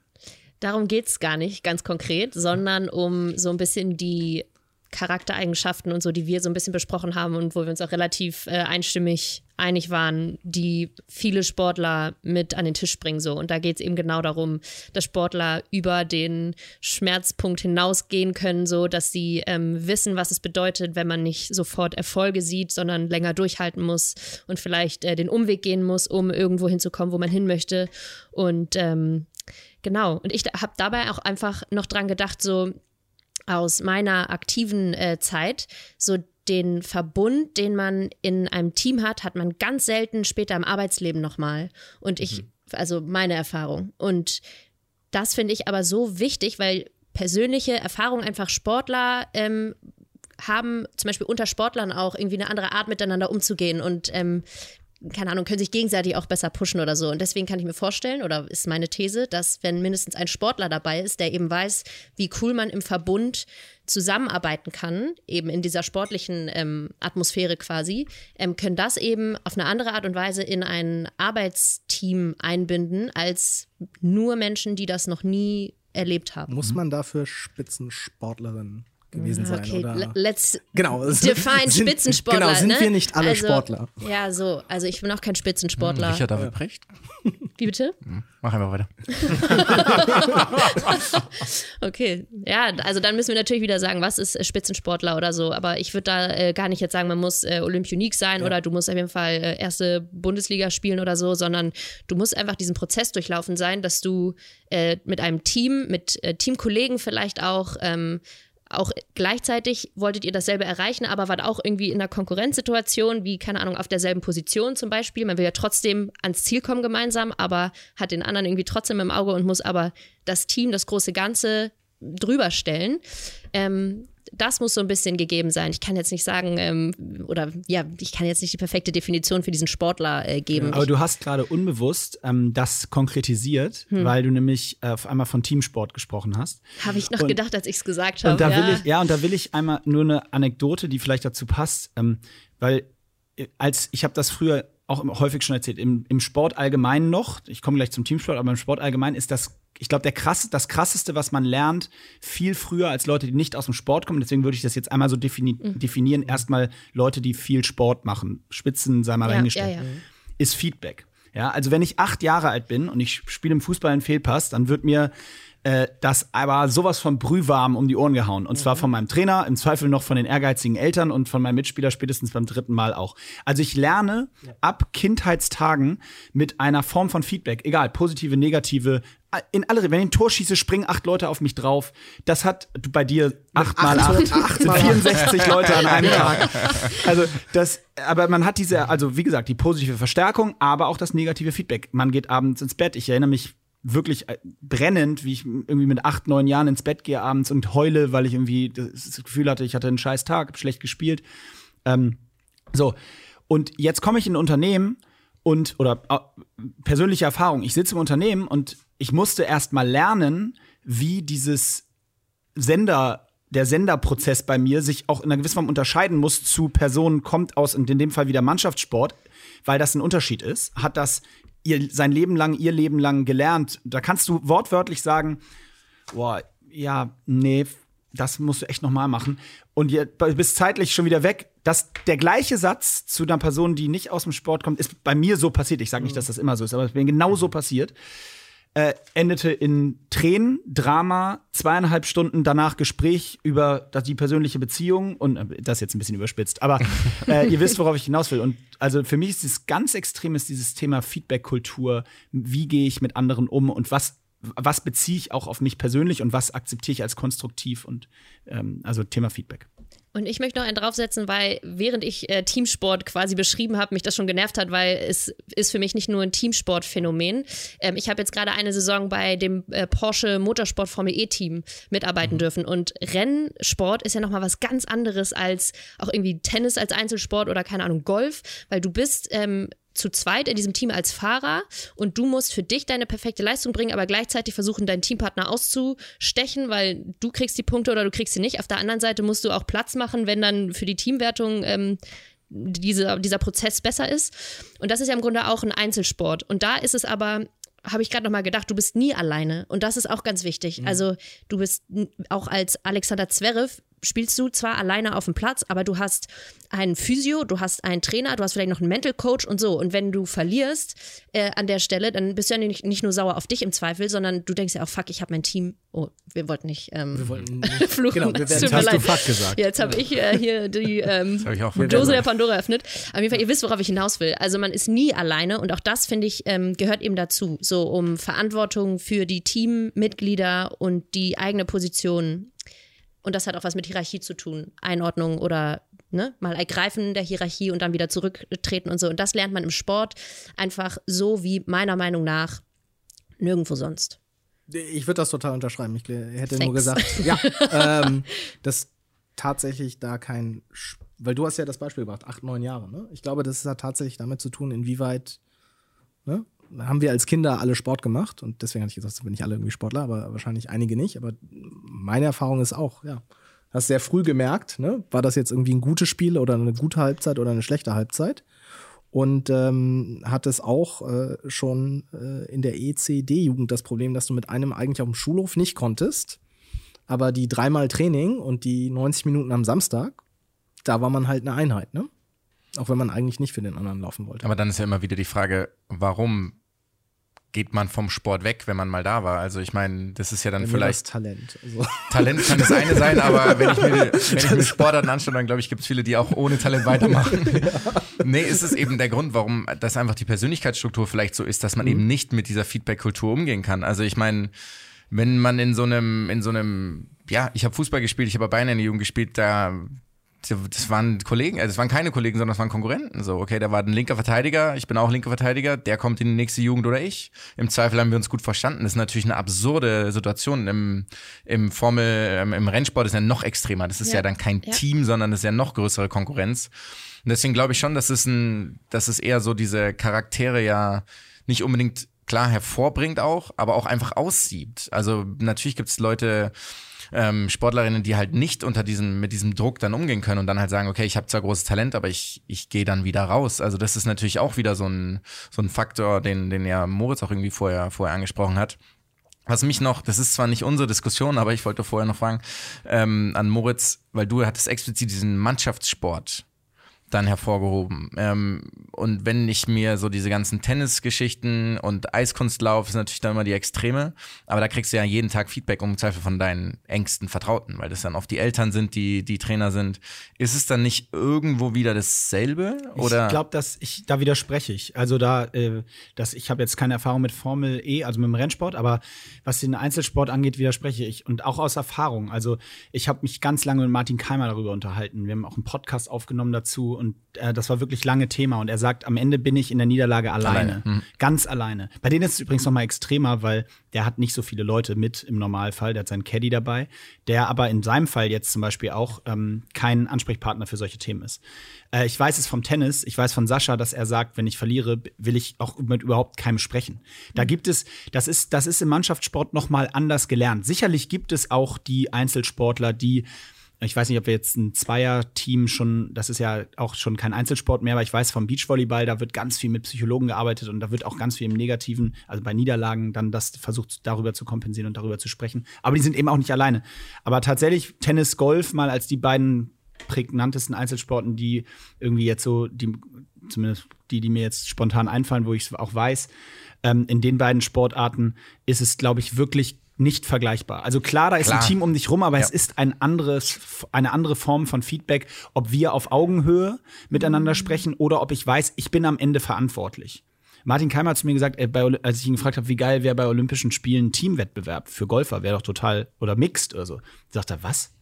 Darum geht es gar nicht ganz konkret, sondern um so ein bisschen die Charaktereigenschaften und so, die wir so ein bisschen besprochen haben und wo wir uns auch relativ äh, einstimmig einig waren, die viele Sportler mit an den Tisch bringen. So. Und da geht es eben genau darum, dass Sportler über den Schmerzpunkt hinausgehen können, so dass sie ähm, wissen, was es bedeutet, wenn man nicht sofort Erfolge sieht, sondern länger durchhalten muss und vielleicht äh, den Umweg gehen muss, um irgendwo hinzukommen, wo man hin möchte. Und ähm, genau, und ich habe dabei auch einfach noch dran gedacht, so aus meiner aktiven äh, Zeit, so den Verbund, den man in einem Team hat, hat man ganz selten später im Arbeitsleben nochmal. Und ich, mhm. also meine Erfahrung. Und das finde ich aber so wichtig, weil persönliche Erfahrung einfach Sportler ähm, haben, zum Beispiel unter Sportlern auch irgendwie eine andere Art miteinander umzugehen und ähm, keine Ahnung, können sich gegenseitig auch besser pushen oder so. Und deswegen kann ich mir vorstellen, oder ist meine These, dass wenn mindestens ein Sportler dabei ist, der eben weiß, wie cool man im Verbund zusammenarbeiten kann, eben in dieser sportlichen ähm, Atmosphäre quasi, ähm, können das eben auf eine andere Art und Weise in ein Arbeitsteam einbinden, als nur Menschen, die das noch nie erlebt haben. Muss man dafür Spitzensportlerin gewesen sein. Okay, oder? let's genau, define sind, Spitzensportler. Genau, sind ne? wir nicht alle also, Sportler. Ja, so. Also ich bin auch kein Spitzensportler. Richard David Precht? Wie bitte? Mach einfach weiter. okay, ja, also dann müssen wir natürlich wieder sagen, was ist Spitzensportler oder so. Aber ich würde da äh, gar nicht jetzt sagen, man muss äh, Olympionik sein ja. oder du musst auf jeden Fall äh, erste Bundesliga spielen oder so, sondern du musst einfach diesen Prozess durchlaufen sein, dass du äh, mit einem Team, mit äh, Teamkollegen vielleicht auch ähm, auch gleichzeitig wolltet ihr dasselbe erreichen, aber wart auch irgendwie in einer Konkurrenzsituation, wie, keine Ahnung, auf derselben Position zum Beispiel. Man will ja trotzdem ans Ziel kommen gemeinsam, aber hat den anderen irgendwie trotzdem im Auge und muss aber das Team, das große Ganze drüber stellen. Ähm, das muss so ein bisschen gegeben sein. Ich kann jetzt nicht sagen, ähm, oder ja, ich kann jetzt nicht die perfekte Definition für diesen Sportler äh, geben. Aber du hast gerade unbewusst ähm, das konkretisiert, hm. weil du nämlich äh, auf einmal von Teamsport gesprochen hast. Habe ich noch und, gedacht, als ich es gesagt habe. Und da ja. will ich, ja, und da will ich einmal nur eine Anekdote, die vielleicht dazu passt, ähm, weil äh, als ich habe das früher auch häufig schon erzählt, im, im Sport allgemein noch, ich komme gleich zum Teamsport, aber im Sport allgemein ist das ich glaube, krass, das krasseste, was man lernt, viel früher als Leute, die nicht aus dem Sport kommen, deswegen würde ich das jetzt einmal so defini mhm. definieren, erstmal Leute, die viel Sport machen, Spitzen sei mal ja, reingestellt, ja, ja. ist Feedback. Ja, also wenn ich acht Jahre alt bin und ich spiele im Fußball einen Fehlpass, dann wird mir äh, das aber sowas von brühwarm um die Ohren gehauen. Und mhm. zwar von meinem Trainer, im Zweifel noch von den ehrgeizigen Eltern und von meinem Mitspieler spätestens beim dritten Mal auch. Also ich lerne ab Kindheitstagen mit einer Form von Feedback, egal, positive, negative, in alle, wenn ich ein Tor schieße, springen acht Leute auf mich drauf. Das hat bei dir acht mal acht, acht sind 64 Leute an einem Tag. Also das, aber man hat diese, also wie gesagt, die positive Verstärkung, aber auch das negative Feedback. Man geht abends ins Bett. Ich erinnere mich wirklich äh, brennend, wie ich irgendwie mit acht, neun Jahren ins Bett gehe abends und heule, weil ich irgendwie das Gefühl hatte, ich hatte einen scheiß Tag, hab schlecht gespielt. Ähm, so. Und jetzt komme ich in ein Unternehmen und, oder äh, persönliche Erfahrung, ich sitze im Unternehmen und ich musste erst mal lernen, wie dieses Sender, der Senderprozess bei mir sich auch in einer gewissen Form unterscheiden muss zu Personen, kommt aus, in dem Fall wieder Mannschaftssport, weil das ein Unterschied ist, hat das ihr sein Leben lang, ihr Leben lang gelernt. Da kannst du wortwörtlich sagen, boah, ja, nee, das musst du echt noch mal machen. Und ihr bist zeitlich schon wieder weg. Das, der gleiche Satz zu einer Person, die nicht aus dem Sport kommt, ist bei mir so passiert. Ich sage nicht, dass das immer so ist, aber es ist mir genau so passiert äh, endete in Tränen, Drama, zweieinhalb Stunden danach Gespräch über die persönliche Beziehung und äh, das jetzt ein bisschen überspitzt, aber äh, ihr wisst, worauf ich hinaus will. Und also für mich ist es ganz extrem ist dieses Thema Feedback-Kultur. Wie gehe ich mit anderen um und was was beziehe ich auch auf mich persönlich und was akzeptiere ich als konstruktiv und ähm, also Thema Feedback. Und ich möchte noch einen draufsetzen, weil während ich äh, Teamsport quasi beschrieben habe, mich das schon genervt hat, weil es ist für mich nicht nur ein Teamsportphänomen. Ähm, ich habe jetzt gerade eine Saison bei dem äh, Porsche Motorsport Formel E Team mitarbeiten mhm. dürfen und Rennsport ist ja nochmal was ganz anderes als auch irgendwie Tennis als Einzelsport oder keine Ahnung Golf, weil du bist ähm, zu zweit in diesem Team als Fahrer und du musst für dich deine perfekte Leistung bringen, aber gleichzeitig versuchen, deinen Teampartner auszustechen, weil du kriegst die Punkte oder du kriegst sie nicht. Auf der anderen Seite musst du auch Platz machen, wenn dann für die Teamwertung ähm, diese, dieser Prozess besser ist. Und das ist ja im Grunde auch ein Einzelsport. Und da ist es aber habe ich gerade noch mal gedacht, du bist nie alleine und das ist auch ganz wichtig. Mhm. Also du bist auch als Alexander Zverev spielst du zwar alleine auf dem Platz, aber du hast einen Physio, du hast einen Trainer, du hast vielleicht noch einen Mental Coach und so. Und wenn du verlierst äh, an der Stelle, dann bist du ja nicht, nicht nur sauer auf dich im Zweifel, sondern du denkst ja auch, fuck, ich habe mein Team. Oh, wir wollten nicht, ähm, wir wollten nicht fluchen. Genau, wir werden, hast du fuck gesagt. Jetzt habe ich äh, hier die ähm, Dose der Pandora eröffnet. Auf jeden Fall, ihr wisst, worauf ich hinaus will. Also man ist nie alleine und auch das, finde ich, ähm, gehört eben dazu. So um Verantwortung für die Teammitglieder und die eigene Position und das hat auch was mit Hierarchie zu tun. Einordnung oder ne, mal ergreifen der Hierarchie und dann wieder zurücktreten und so. Und das lernt man im Sport einfach so wie meiner Meinung nach nirgendwo sonst. Ich würde das total unterschreiben. Ich hätte Sex. nur gesagt, ja, ähm, dass tatsächlich da kein, weil du hast ja das Beispiel gebracht, acht, neun Jahre. Ne? Ich glaube, das hat tatsächlich damit zu tun, inwieweit ne, haben wir als Kinder alle Sport gemacht und deswegen hatte ich gesagt, sind nicht alle irgendwie Sportler, aber wahrscheinlich einige nicht. Aber meine Erfahrung ist auch, ja, hast sehr früh gemerkt, ne? war das jetzt irgendwie ein gutes Spiel oder eine gute Halbzeit oder eine schlechte Halbzeit. Und ähm, hat es auch äh, schon äh, in der ECD-Jugend das Problem, dass du mit einem eigentlich auf dem Schulhof nicht konntest. Aber die dreimal Training und die 90 Minuten am Samstag, da war man halt eine Einheit, ne? Auch wenn man eigentlich nicht für den anderen laufen wollte. Aber dann ist ja immer wieder die Frage, warum geht man vom Sport weg, wenn man mal da war. Also ich meine, das ist ja dann vielleicht Talent. Also. Talent kann das eine sein, aber wenn ich mir, wenn ich mir Sportarten anschaue, dann glaube ich, gibt es viele, die auch ohne Talent weitermachen. ja. Nee, ist es eben der Grund, warum das einfach die Persönlichkeitsstruktur vielleicht so ist, dass man mhm. eben nicht mit dieser Feedback-Kultur umgehen kann. Also ich meine, wenn man in so einem, in so einem, ja, ich habe Fußball gespielt, ich habe Beine in der Jugend gespielt, da das waren Kollegen, also das waren keine Kollegen, sondern das waren Konkurrenten. So, okay, da war ein linker Verteidiger, ich bin auch linker Verteidiger, der kommt in die nächste Jugend oder ich. Im Zweifel haben wir uns gut verstanden. Das ist natürlich eine absurde Situation. Im, im Formel, im Rennsport ist ja noch extremer. Das ist ja, ja dann kein ja. Team, sondern das ist ja noch größere Konkurrenz. Und deswegen glaube ich schon, dass es ein, dass es eher so diese Charaktere ja nicht unbedingt klar hervorbringt auch, aber auch einfach aussiebt. Also natürlich gibt es Leute, ähm, Sportlerinnen, die halt nicht unter diesem, mit diesem Druck dann umgehen können und dann halt sagen, okay, ich habe zwar großes Talent, aber ich, ich gehe dann wieder raus. Also das ist natürlich auch wieder so ein, so ein Faktor, den, den ja Moritz auch irgendwie vorher, vorher angesprochen hat. Was mich noch, das ist zwar nicht unsere Diskussion, aber ich wollte vorher noch fragen, ähm, an Moritz, weil du hattest explizit diesen Mannschaftssport dann hervorgehoben. Ähm, und wenn ich mir so diese ganzen Tennisgeschichten und Eiskunstlauf ist natürlich dann immer die Extreme, aber da kriegst du ja jeden Tag Feedback um Zweifel von deinen engsten Vertrauten, weil das dann oft die Eltern sind, die die Trainer sind. Ist es dann nicht irgendwo wieder dasselbe? Oder? Ich glaube, dass ich da widerspreche ich. Also da, äh, dass ich habe jetzt keine Erfahrung mit Formel E, also mit dem Rennsport, aber was den Einzelsport angeht, widerspreche ich und auch aus Erfahrung. Also ich habe mich ganz lange mit Martin Keimer darüber unterhalten. Wir haben auch einen Podcast aufgenommen dazu und äh, das war wirklich lange Thema. Und er sagt, am Ende bin ich in der Niederlage alleine. alleine. Mhm. Ganz alleine. Bei denen ist es übrigens noch mal extremer, weil der hat nicht so viele Leute mit im Normalfall. Der hat seinen Caddy dabei, der aber in seinem Fall jetzt zum Beispiel auch ähm, kein Ansprechpartner für solche Themen ist. Äh, ich weiß es vom Tennis, ich weiß von Sascha, dass er sagt, wenn ich verliere, will ich auch mit überhaupt keinem sprechen. Da gibt es, das ist, das ist im Mannschaftssport noch mal anders gelernt. Sicherlich gibt es auch die Einzelsportler, die ich weiß nicht, ob wir jetzt ein Zweier-Team schon, das ist ja auch schon kein Einzelsport mehr, aber ich weiß vom Beachvolleyball, da wird ganz viel mit Psychologen gearbeitet und da wird auch ganz viel im Negativen, also bei Niederlagen, dann das versucht, darüber zu kompensieren und darüber zu sprechen. Aber die sind eben auch nicht alleine. Aber tatsächlich Tennis, Golf mal als die beiden prägnantesten Einzelsporten, die irgendwie jetzt so, die, zumindest die, die mir jetzt spontan einfallen, wo ich es auch weiß, ähm, in den beiden Sportarten ist es, glaube ich, wirklich nicht vergleichbar. Also klar, da ist klar. ein Team um dich rum, aber ja. es ist ein anderes, eine andere Form von Feedback, ob wir auf Augenhöhe miteinander sprechen oder ob ich weiß, ich bin am Ende verantwortlich. Martin Keimer hat zu mir gesagt, ey, bei, als ich ihn gefragt habe, wie geil wäre bei Olympischen Spielen ein Teamwettbewerb für Golfer, wäre doch total, oder mixed oder so. Sagt er, was?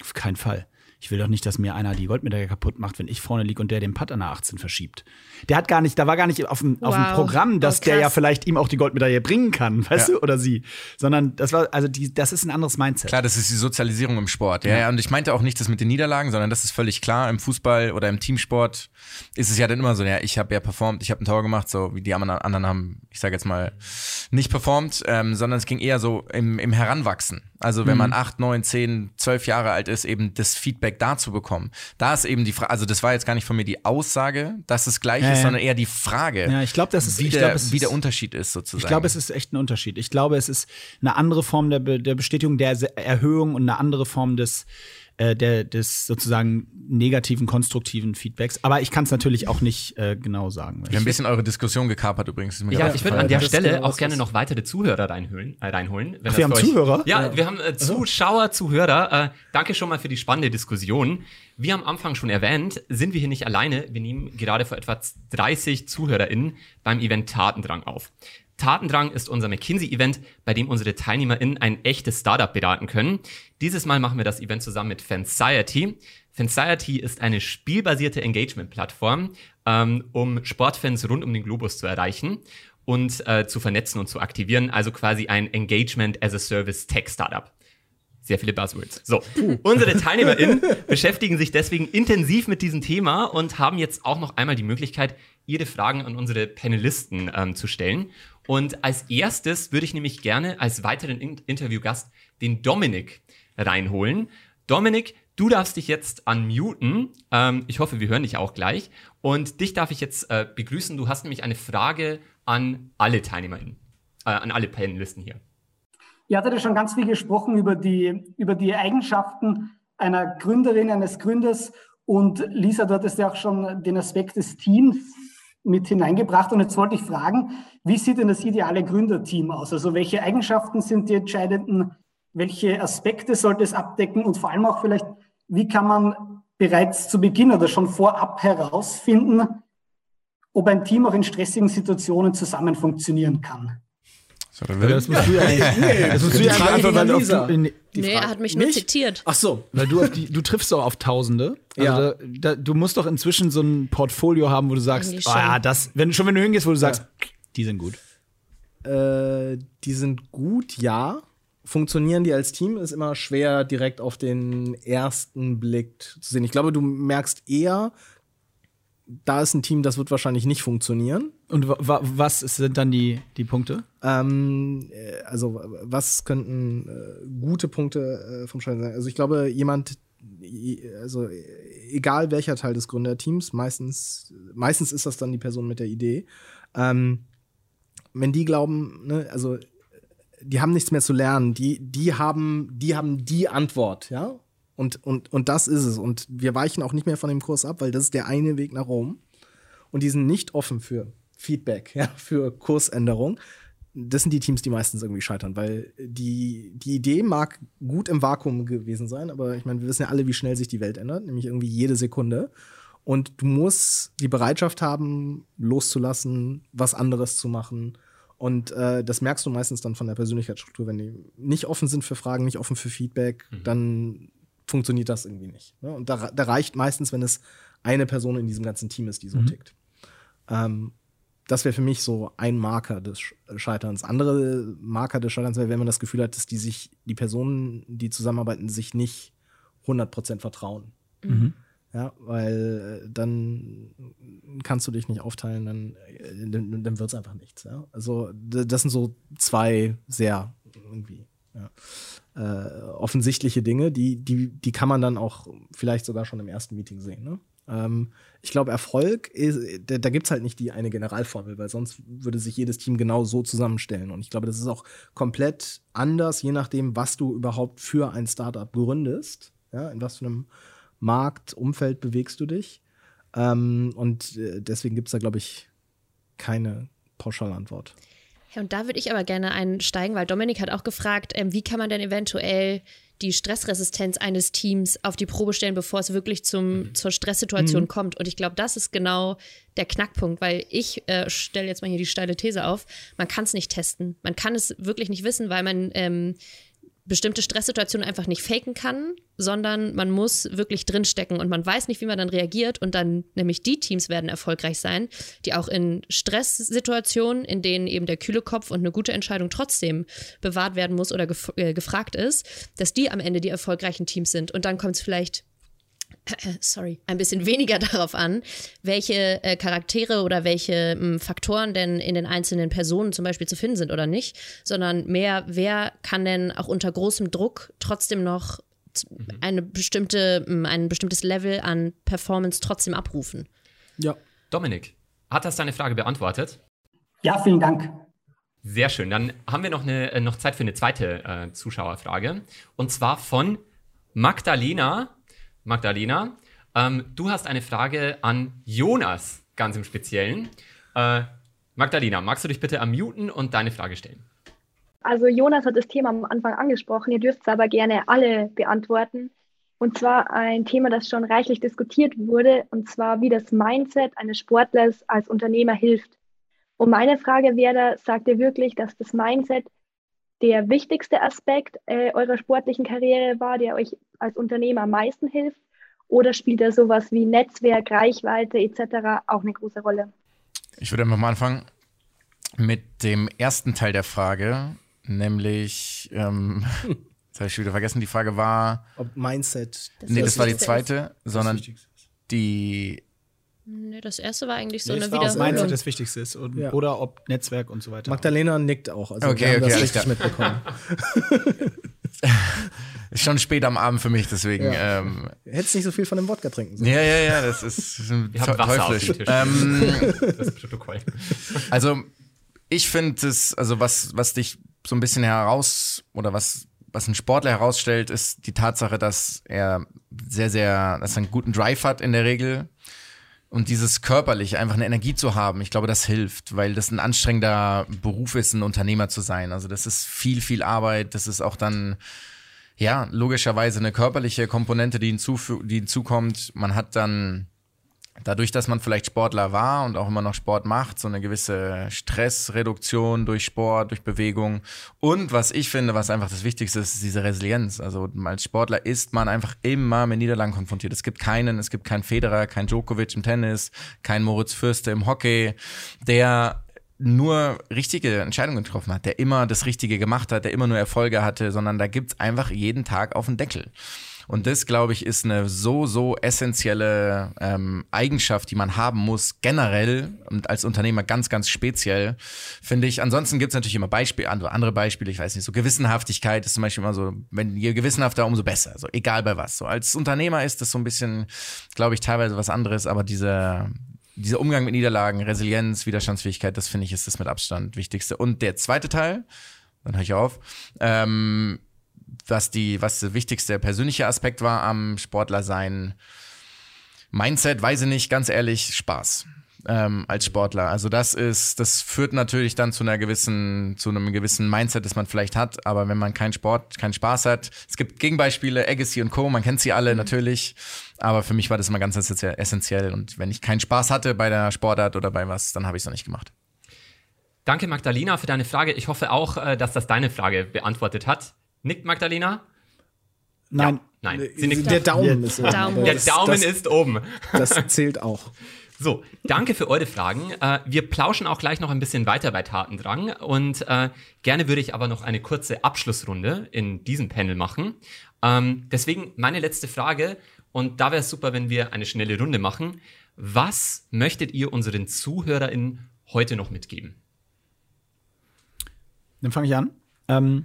Auf keinen Fall ich will doch nicht, dass mir einer die Goldmedaille kaputt macht, wenn ich vorne liege und der den Putt an der 18 verschiebt. Der hat gar nicht, da war gar nicht auf dem, wow. auf dem Programm, dass oh, der ja vielleicht ihm auch die Goldmedaille bringen kann, weißt ja. du, oder sie. Sondern das war, also die, das ist ein anderes Mindset. Klar, das ist die Sozialisierung im Sport. Ja, ja. Und ich meinte auch nicht das mit den Niederlagen, sondern das ist völlig klar. Im Fußball oder im Teamsport ist es ja dann immer so, ja, ich habe ja performt, ich habe ein Tor gemacht, so wie die anderen haben, ich sage jetzt mal, nicht performt, ähm, sondern es ging eher so im, im Heranwachsen. Also wenn mhm. man acht, neun, zehn, zwölf Jahre alt ist, eben das Feedback Feedback dazu bekommen. Da ist eben die Frage, also das war jetzt gar nicht von mir die Aussage, dass es gleich Ja, ist, ja. sondern eher die Frage, Ja, ich glaube, das ist, wie, ich der, glaub, es wie ist, der Unterschied ist sozusagen. Ich glaube, es ist echt ein Unterschied. Ich glaube, es ist eine andere Form der, Be der Bestätigung, der Erhöhung und eine andere Form des, äh, der, des sozusagen negativen, konstruktiven Feedbacks. Aber ich kann es natürlich auch nicht äh, genau sagen. Wir haben ein bisschen eure Diskussion gekapert übrigens. Ja, ich würde an der Stelle genau auch gerne noch weitere Zuhörer reinholen. Äh, reinholen wenn Ach, wir haben Zuhörer? Ja, wir haben äh, Zuschauer, Zuhörer. Äh, danke schon mal für die spannende Diskussion. Wie am Anfang schon erwähnt, sind wir hier nicht alleine. Wir nehmen gerade vor etwa 30 ZuhörerInnen beim Event Tatendrang auf. Tatendrang ist unser McKinsey-Event, bei dem unsere TeilnehmerInnen ein echtes Startup beraten können. Dieses Mal machen wir das Event zusammen mit Fanciety. Fanciety ist eine spielbasierte Engagement-Plattform, ähm, um Sportfans rund um den Globus zu erreichen und äh, zu vernetzen und zu aktivieren. Also quasi ein Engagement as a Service Tech-Startup. Sehr viele Buzzwords. So, unsere TeilnehmerInnen beschäftigen sich deswegen intensiv mit diesem Thema und haben jetzt auch noch einmal die Möglichkeit, ihre Fragen an unsere Panelisten ähm, zu stellen. Und als erstes würde ich nämlich gerne als weiteren In Interviewgast den Dominik reinholen. Dominik, du darfst dich jetzt unmuten. Ähm, ich hoffe, wir hören dich auch gleich. Und dich darf ich jetzt äh, begrüßen. Du hast nämlich eine Frage an alle TeilnehmerInnen, äh, an alle Panelisten hier. Ihr hattet ja schon ganz viel gesprochen über die, über die Eigenschaften einer Gründerin, eines Gründers. Und Lisa, du hattest ja auch schon den Aspekt des Teams mit hineingebracht. Und jetzt wollte ich fragen, wie sieht denn das ideale Gründerteam aus? Also welche Eigenschaften sind die entscheidenden? Welche Aspekte sollte es abdecken? Und vor allem auch vielleicht, wie kann man bereits zu Beginn oder schon vorab herausfinden, ob ein Team auch in stressigen Situationen zusammen funktionieren kann? So, Ja, das musst du ja eigentlich. Das musst du ja beantworten, weil, auf in, Die nee, Frage- er hat mich nur Mich? zitiert. Ach so. weil du, auf die, du triffst doch auf Tausende. Also Ja. da, da, du musst doch inzwischen so ein Portfolio haben, wo du sagst, oh, ja, das, wenn schon wenn du hingehst, wo du sagst, die sind gut. Äh, die sind gut, ja. Funktionieren die als Team, ist immer schwer direkt auf den ersten Blick zu sehen. Ich glaube, du merkst eher, da ist ein Team, das wird wahrscheinlich nicht funktionieren. Und wa wa was sind dann die, die Punkte? Ähm, äh, also, was könnten äh, gute Punkte äh, vom Scheitern sein? Also, ich glaube, jemand, i- also, äh, egal welcher Teil des Gründerteams, meistens, meistens ist das dann die Person mit der Idee. Ähm, wenn die glauben, ne, also, die haben nichts mehr zu lernen, die, die haben, die haben die Antwort, ja? Und, und, und das ist es. Und wir weichen auch nicht mehr von dem Kurs ab, weil das ist der eine Weg nach Rom. Und die sind nicht offen für Feedback, ja, für Kursänderung. Das sind die Teams, die meistens irgendwie scheitern, weil die, die Idee mag gut im Vakuum gewesen sein, aber ich meine, wir wissen ja alle, wie schnell sich die Welt ändert, nämlich irgendwie jede Sekunde. Und du musst die Bereitschaft haben, loszulassen, was anderes zu machen. Und äh, das merkst du meistens dann von der Persönlichkeitsstruktur, wenn die nicht offen sind für Fragen, nicht offen für Feedback, dann funktioniert das irgendwie nicht. Ne? Und da, da reicht meistens, wenn es eine Person in diesem ganzen Team ist, die so tickt. Ähm, das wäre für mich so ein Marker des Sch- Scheiterns. Andere Marker des Scheiterns wäre, wenn man das Gefühl hat, dass die sich, die Personen, die zusammenarbeiten, sich nicht 100% vertrauen. Ja, weil äh, dann kannst du dich nicht aufteilen, dann, äh, dann, dann wird es einfach nichts. Ja? Also, das sind so zwei sehr irgendwie ja, äh, offensichtliche Dinge, die, die, die kann man dann auch vielleicht sogar schon im ersten Meeting sehen. Ne? Ähm, ich glaube, Erfolg, ist, da, da gibt es halt nicht die eine Generalformel, weil sonst würde sich jedes Team genau so zusammenstellen. Und ich glaube, das ist auch komplett anders, je nachdem, was du überhaupt für ein Startup gründest. Ja, in was für einem Marktumfeld bewegst du dich. Ähm, und äh, deswegen gibt es da, glaube ich, keine Pauschalantwort. Ja, und da würde ich aber gerne einsteigen, weil Dominik hat auch gefragt, ähm, wie kann man denn eventuell die Stressresistenz eines Teams auf die Probe stellen, bevor es wirklich zum, zur Stresssituation kommt. Und ich glaube, das ist genau der Knackpunkt, weil ich äh, stelle jetzt mal hier die steile These auf, man kann es nicht testen. Man kann es wirklich nicht wissen, weil man ähm, bestimmte Stresssituationen einfach nicht faken kann, sondern man muss wirklich drinstecken und man weiß nicht, wie man dann reagiert und dann nämlich die Teams werden erfolgreich sein, die auch in Stresssituationen, in denen eben der kühle Kopf und eine gute Entscheidung trotzdem bewahrt werden muss oder gef äh, gefragt ist, dass die am Ende die erfolgreichen Teams sind. Und dann kommt es vielleicht sorry, ein bisschen weniger darauf an, welche äh, Charaktere oder welche ähm, Faktoren denn in den einzelnen Personen zum Beispiel zu finden sind oder nicht, sondern mehr, wer kann denn auch unter großem Druck trotzdem noch eine bestimmte, ein bestimmtes Level an Performance trotzdem abrufen. Ja. Dominik, hat das deine Frage beantwortet? Ja, vielen Dank. Sehr schön. Dann haben wir noch, eine, äh, noch Zeit für eine zweite äh, Zuschauerfrage. Und zwar von Magdalena. Magdalena, ähm, du hast eine Frage an Jonas, ganz im Speziellen. Äh, Magdalena, magst du dich bitte unmuten und deine Frage stellen? Also Jonas hat das Thema am Anfang angesprochen, ihr dürft es aber gerne alle beantworten. Und zwar ein Thema, das schon reichlich diskutiert wurde, und zwar wie das Mindset eines Sportlers als Unternehmer hilft. Und meine Frage wäre, sagt ihr wirklich, dass das Mindset der wichtigste Aspekt äh, eurer sportlichen Karriere war, der euch als Unternehmer am meisten hilft? Oder spielt da sowas wie Netzwerk, Reichweite etc. auch eine große Rolle? Ich würde einfach mal anfangen mit dem ersten Teil der Frage, nämlich, ähm, jetzt habe ich schon wieder vergessen, die Frage war. Ob Mindset. Das nee, das war die das zweite, sondern die. Nee, das erste war eigentlich so Nee, eine Wiederholung. Mindset das Wichtigste ist. Und, Ja. Oder ob Netzwerk und so weiter. Magdalena nickt auch. Also Okay, wir haben okay, das richtig mitbekommen. Ist schon spät am Abend für mich, deswegen. Ja. Ähm, Hättest nicht so viel von dem Wodka trinken sollen. ja, ja, ja, das ist teuflisch. Ähm, Das Protokoll. Also, ich finde es, also was, was dich so ein bisschen heraus oder was, was ein Sportler herausstellt, ist die Tatsache, dass er sehr, sehr, dass er einen guten Drive hat in der Regel. Und dieses körperlich, einfach eine Energie zu haben, ich glaube, das hilft, weil das ein anstrengender Beruf ist, ein Unternehmer zu sein. Also das ist viel, viel Arbeit. Das ist auch dann, ja, logischerweise eine körperliche Komponente, die, hinzufü- die hinzukommt. Man hat dann dadurch, dass man vielleicht Sportler war und auch immer noch Sport macht, so eine gewisse Stressreduktion durch Sport, durch Bewegung. Und was ich finde, was einfach das Wichtigste ist, ist diese Resilienz. Also als Sportler ist man einfach immer mit Niederlagen konfrontiert. Es gibt keinen, es gibt keinen Federer, keinen Djokovic im Tennis, keinen Moritz Fürste im Hockey, der nur richtige Entscheidungen getroffen hat, der immer das Richtige gemacht hat, der immer nur Erfolge hatte, sondern da gibt's einfach jeden Tag auf den Deckel. Und das, glaube ich, ist eine so, so essentielle ähm, Eigenschaft, die man haben muss, generell und als Unternehmer ganz, ganz speziell, finde ich. Ansonsten gibt es natürlich immer Beispiele, andere, Beispiele, ich weiß nicht, so Gewissenhaftigkeit ist zum Beispiel immer so, wenn je gewissenhafter, umso besser. So, egal bei was. So, als Unternehmer ist das so ein bisschen, glaube ich, teilweise was anderes, aber diese, dieser Umgang mit Niederlagen, Resilienz, Widerstandsfähigkeit, das finde ich, ist das mit Abstand wichtigste. Und der zweite Teil, dann höre ich auf, ähm, was die, was der wichtigste persönliche Aspekt war am Sportler sein. Mindset, weiß ich nicht, ganz ehrlich, Spaß. Ähm, als Sportler. Also das ist, das führt natürlich dann zu einer gewissen, zu einem gewissen Mindset, das man vielleicht hat, aber wenn man keinen Sport, keinen Spaß hat, es gibt Gegenbeispiele, Agassi und Co., man kennt sie alle natürlich, aber für mich war das immer ganz essentiell und wenn ich keinen Spaß hatte bei der Sportart oder bei was, dann habe ich es noch nicht gemacht. Danke, Magdalena, für deine Frage. Ich hoffe auch, äh, dass das deine Frage beantwortet hat. Nickt Magdalena? Nein. Ja. Nein, sie nickt. Der Daumen ist oben. Daumen. Der das- Daumen das, ist oben. Das zählt auch. So, danke für eure Fragen. Äh, wir plauschen auch gleich noch ein bisschen weiter bei Tatendrang und äh, gerne würde ich aber noch eine kurze Abschlussrunde in diesem Panel machen. Ähm, deswegen meine letzte Frage und da wäre es super, wenn wir eine schnelle Runde machen. Was möchtet ihr unseren ZuhörerInnen heute noch mitgeben? Dann fange ich an. Ähm,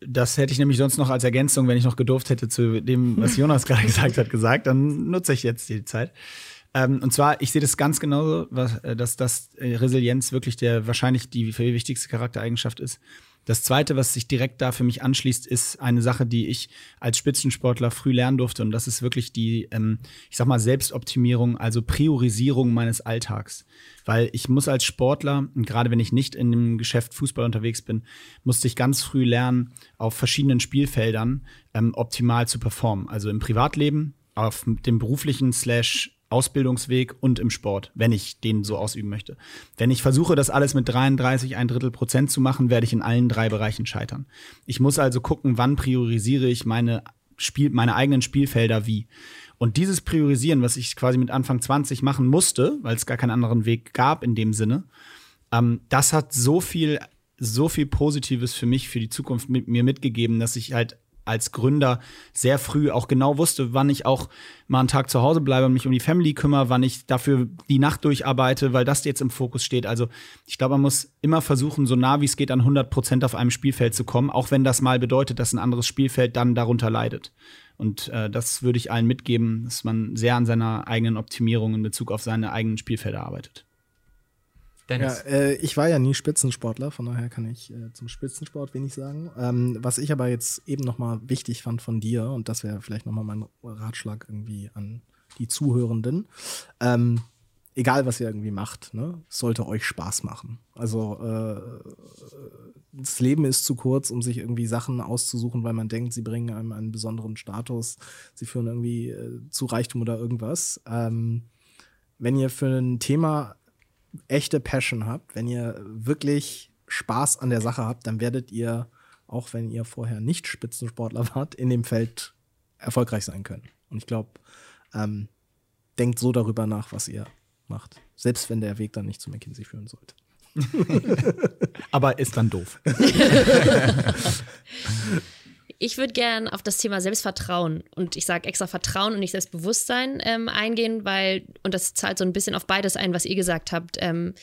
das hätte ich nämlich sonst noch als Ergänzung, wenn ich noch gedurft hätte zu dem, was Jonas gerade gesagt hat, gesagt. Dann nutze ich jetzt die Zeit. Ähm, und zwar, ich sehe das ganz genauso, was, äh, dass das äh, Resilienz wirklich der wahrscheinlich die viel wichtigste Charaktereigenschaft ist. Das zweite, was sich direkt da für mich anschließt, ist eine Sache, die ich als Spitzensportler früh lernen durfte. Und das ist wirklich die, ähm, ich sag mal, Selbstoptimierung, also Priorisierung meines Alltags. Weil ich muss als Sportler, gerade wenn ich nicht in dem Geschäft Fußball unterwegs bin, musste ich ganz früh lernen, auf verschiedenen Spielfeldern ähm, optimal zu performen. Also im Privatleben, auf dem beruflichen slash Ausbildungsweg und im Sport, wenn ich den so ausüben möchte. Wenn ich versuche, das alles mit 33, ein Drittel Prozent zu machen, werde ich in allen drei Bereichen scheitern. Ich muss also gucken, wann priorisiere ich meine Spiel, meine eigenen Spielfelder wie. Und dieses Priorisieren, was ich quasi mit Anfang 20 machen musste, weil es gar keinen anderen Weg gab in dem Sinne, ähm, das hat so viel, so viel Positives für mich, für die Zukunft mit mir mitgegeben, dass ich halt als Gründer sehr früh auch genau wusste, wann ich auch mal einen Tag zu Hause bleibe und mich um die Family kümmere, wann ich dafür die Nacht durcharbeite, weil das jetzt im Fokus steht. Also ich glaube, man muss immer versuchen, so nah wie es geht an 100 Prozent auf einem Spielfeld zu kommen, auch wenn das mal bedeutet, dass ein anderes Spielfeld dann darunter leidet. Und äh, das würde ich allen mitgeben, dass man sehr an seiner eigenen Optimierung in Bezug auf seine eigenen Spielfelder arbeitet. Dennis. Ja, äh, ich war ja nie Spitzensportler, von daher kann ich äh, zum Spitzensport wenig sagen. Ähm, was ich aber jetzt eben noch mal wichtig fand von dir, und das wäre vielleicht noch mal mein Ratschlag irgendwie an die Zuhörenden, ähm, egal was ihr irgendwie macht, ne, sollte euch Spaß machen. Also äh, das Leben ist zu kurz, um sich irgendwie Sachen auszusuchen, weil man denkt, sie bringen einem einen besonderen Status, sie führen irgendwie äh, zu Reichtum oder irgendwas. Ähm, wenn ihr für ein Thema echte Passion habt, wenn ihr wirklich Spaß an der Sache habt, dann werdet ihr, auch wenn ihr vorher nicht Spitzensportler wart, in dem Feld erfolgreich sein können. Und ich glaube, ähm, denkt so darüber nach, was ihr macht. Selbst wenn der Weg dann nicht zu McKinsey führen sollte. Aber ist dann doof. Ich würde gern auf das Thema Selbstvertrauen und ich sage extra Vertrauen und nicht Selbstbewusstsein ähm, eingehen, weil, und das zahlt so ein bisschen auf beides ein, was ihr gesagt habt. Ähm,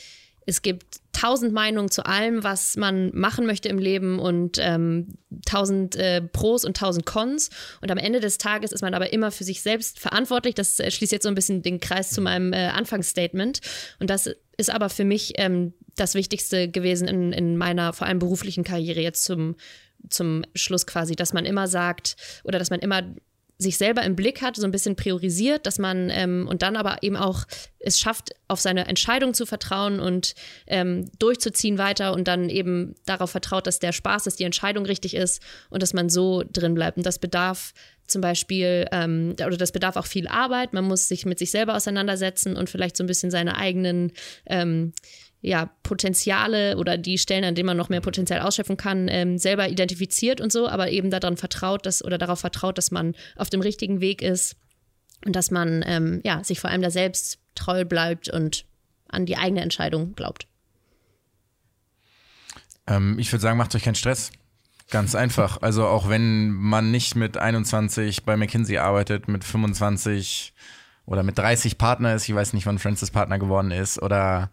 es gibt tausend Meinungen zu allem, was man machen möchte im Leben und ähm, tausend äh, Pros und tausend Cons. Und am Ende des Tages ist man aber immer für sich selbst verantwortlich. Das äh, schließt jetzt so ein bisschen den Kreis zu meinem äh, Anfangsstatement. Und das ist aber für mich ähm, das Wichtigste gewesen in, in meiner vor allem beruflichen Karriere jetzt zum zum Schluss quasi, dass man immer sagt oder dass man immer sich selber im Blick hat, so ein bisschen priorisiert, dass man ähm, und dann aber eben auch es schafft, auf seine Entscheidung zu vertrauen und ähm, durchzuziehen weiter und dann eben darauf vertraut, dass der Spaß, dass die Entscheidung richtig ist und dass man so drin bleibt. Und das bedarf zum Beispiel, ähm, oder das bedarf auch viel Arbeit. Man muss sich mit sich selber auseinandersetzen und vielleicht so ein bisschen seine eigenen ähm, ja, Potenziale oder die Stellen, an denen man noch mehr Potenzial ausschöpfen kann, ähm, selber identifiziert und so, aber eben daran vertraut, dass oder darauf vertraut, dass man auf dem richtigen Weg ist und dass man ähm, ja, sich vor allem da selbst treu bleibt und an die eigene Entscheidung glaubt. Ähm, ich würde sagen, macht euch keinen Stress. Ganz einfach. Also auch wenn man nicht mit 21 bei McKinsey arbeitet, mit 25 oder mit 30 Partner ist, ich weiß nicht, wann Francis Partner geworden ist, oder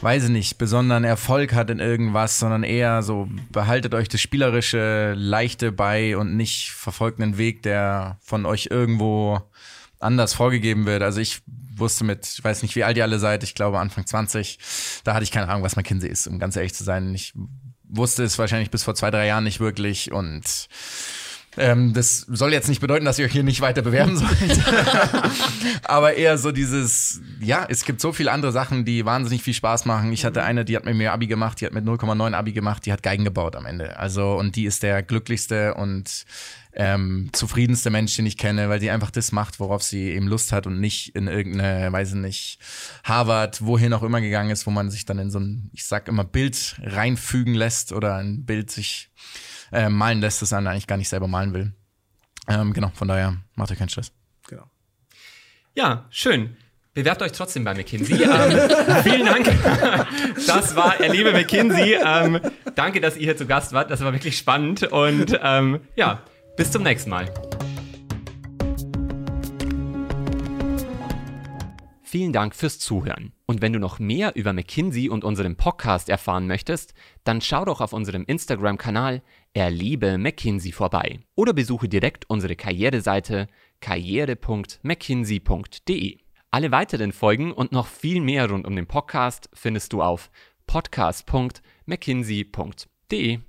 weiß ich nicht, besonderen Erfolg hat in irgendwas, sondern eher so, behaltet euch das Spielerische, Leichte bei und nicht verfolgt einen Weg, der von euch irgendwo anders vorgegeben wird. Also ich wusste mit, ich weiß nicht, wie alt ihr alle seid, ich glaube Anfang 20, da hatte ich keine Ahnung, was McKinsey ist, um ganz ehrlich zu sein. Ich wusste es wahrscheinlich bis vor zwei, drei Jahren nicht wirklich und ähm, das soll jetzt nicht bedeuten, dass ihr euch hier nicht weiter bewerben sollt. Aber eher so dieses, ja, es gibt so viele andere Sachen, die wahnsinnig viel Spaß machen. Ich hatte eine, die hat mit mir Abi gemacht, die hat mit 0,9 Abi gemacht, die hat Geigen gebaut am Ende. Also, und die ist der glücklichste und ähm, zufriedenste Mensch, den ich kenne, weil die einfach das macht, worauf sie eben Lust hat und nicht in irgendeine, weiß ich nicht, Harvard, wohin auch immer gegangen ist, wo man sich dann in so ein, ich sag immer, Bild reinfügen lässt oder ein Bild sich äh, malen lässt, das man eigentlich gar nicht selber malen will. Ähm, genau, von daher macht euch keinen Stress. Genau. Ja, schön. Bewerbt euch trotzdem bei McKinsey. ähm, vielen Dank. Das war er liebe McKinsey. Ähm, danke, dass ihr hier zu Gast wart. Das war wirklich spannend. Und ähm, ja, bis zum nächsten Mal. Vielen Dank fürs Zuhören. Und wenn du noch mehr über McKinsey und unseren Podcast erfahren möchtest, dann schau doch auf unserem Instagram-Kanal Erliebe McKinsey vorbei oder besuche direkt unsere Karriereseite karriere.mckinsey.de. Alle weiteren Folgen und noch viel mehr rund um den Podcast findest du auf podcast.mckinsey.de.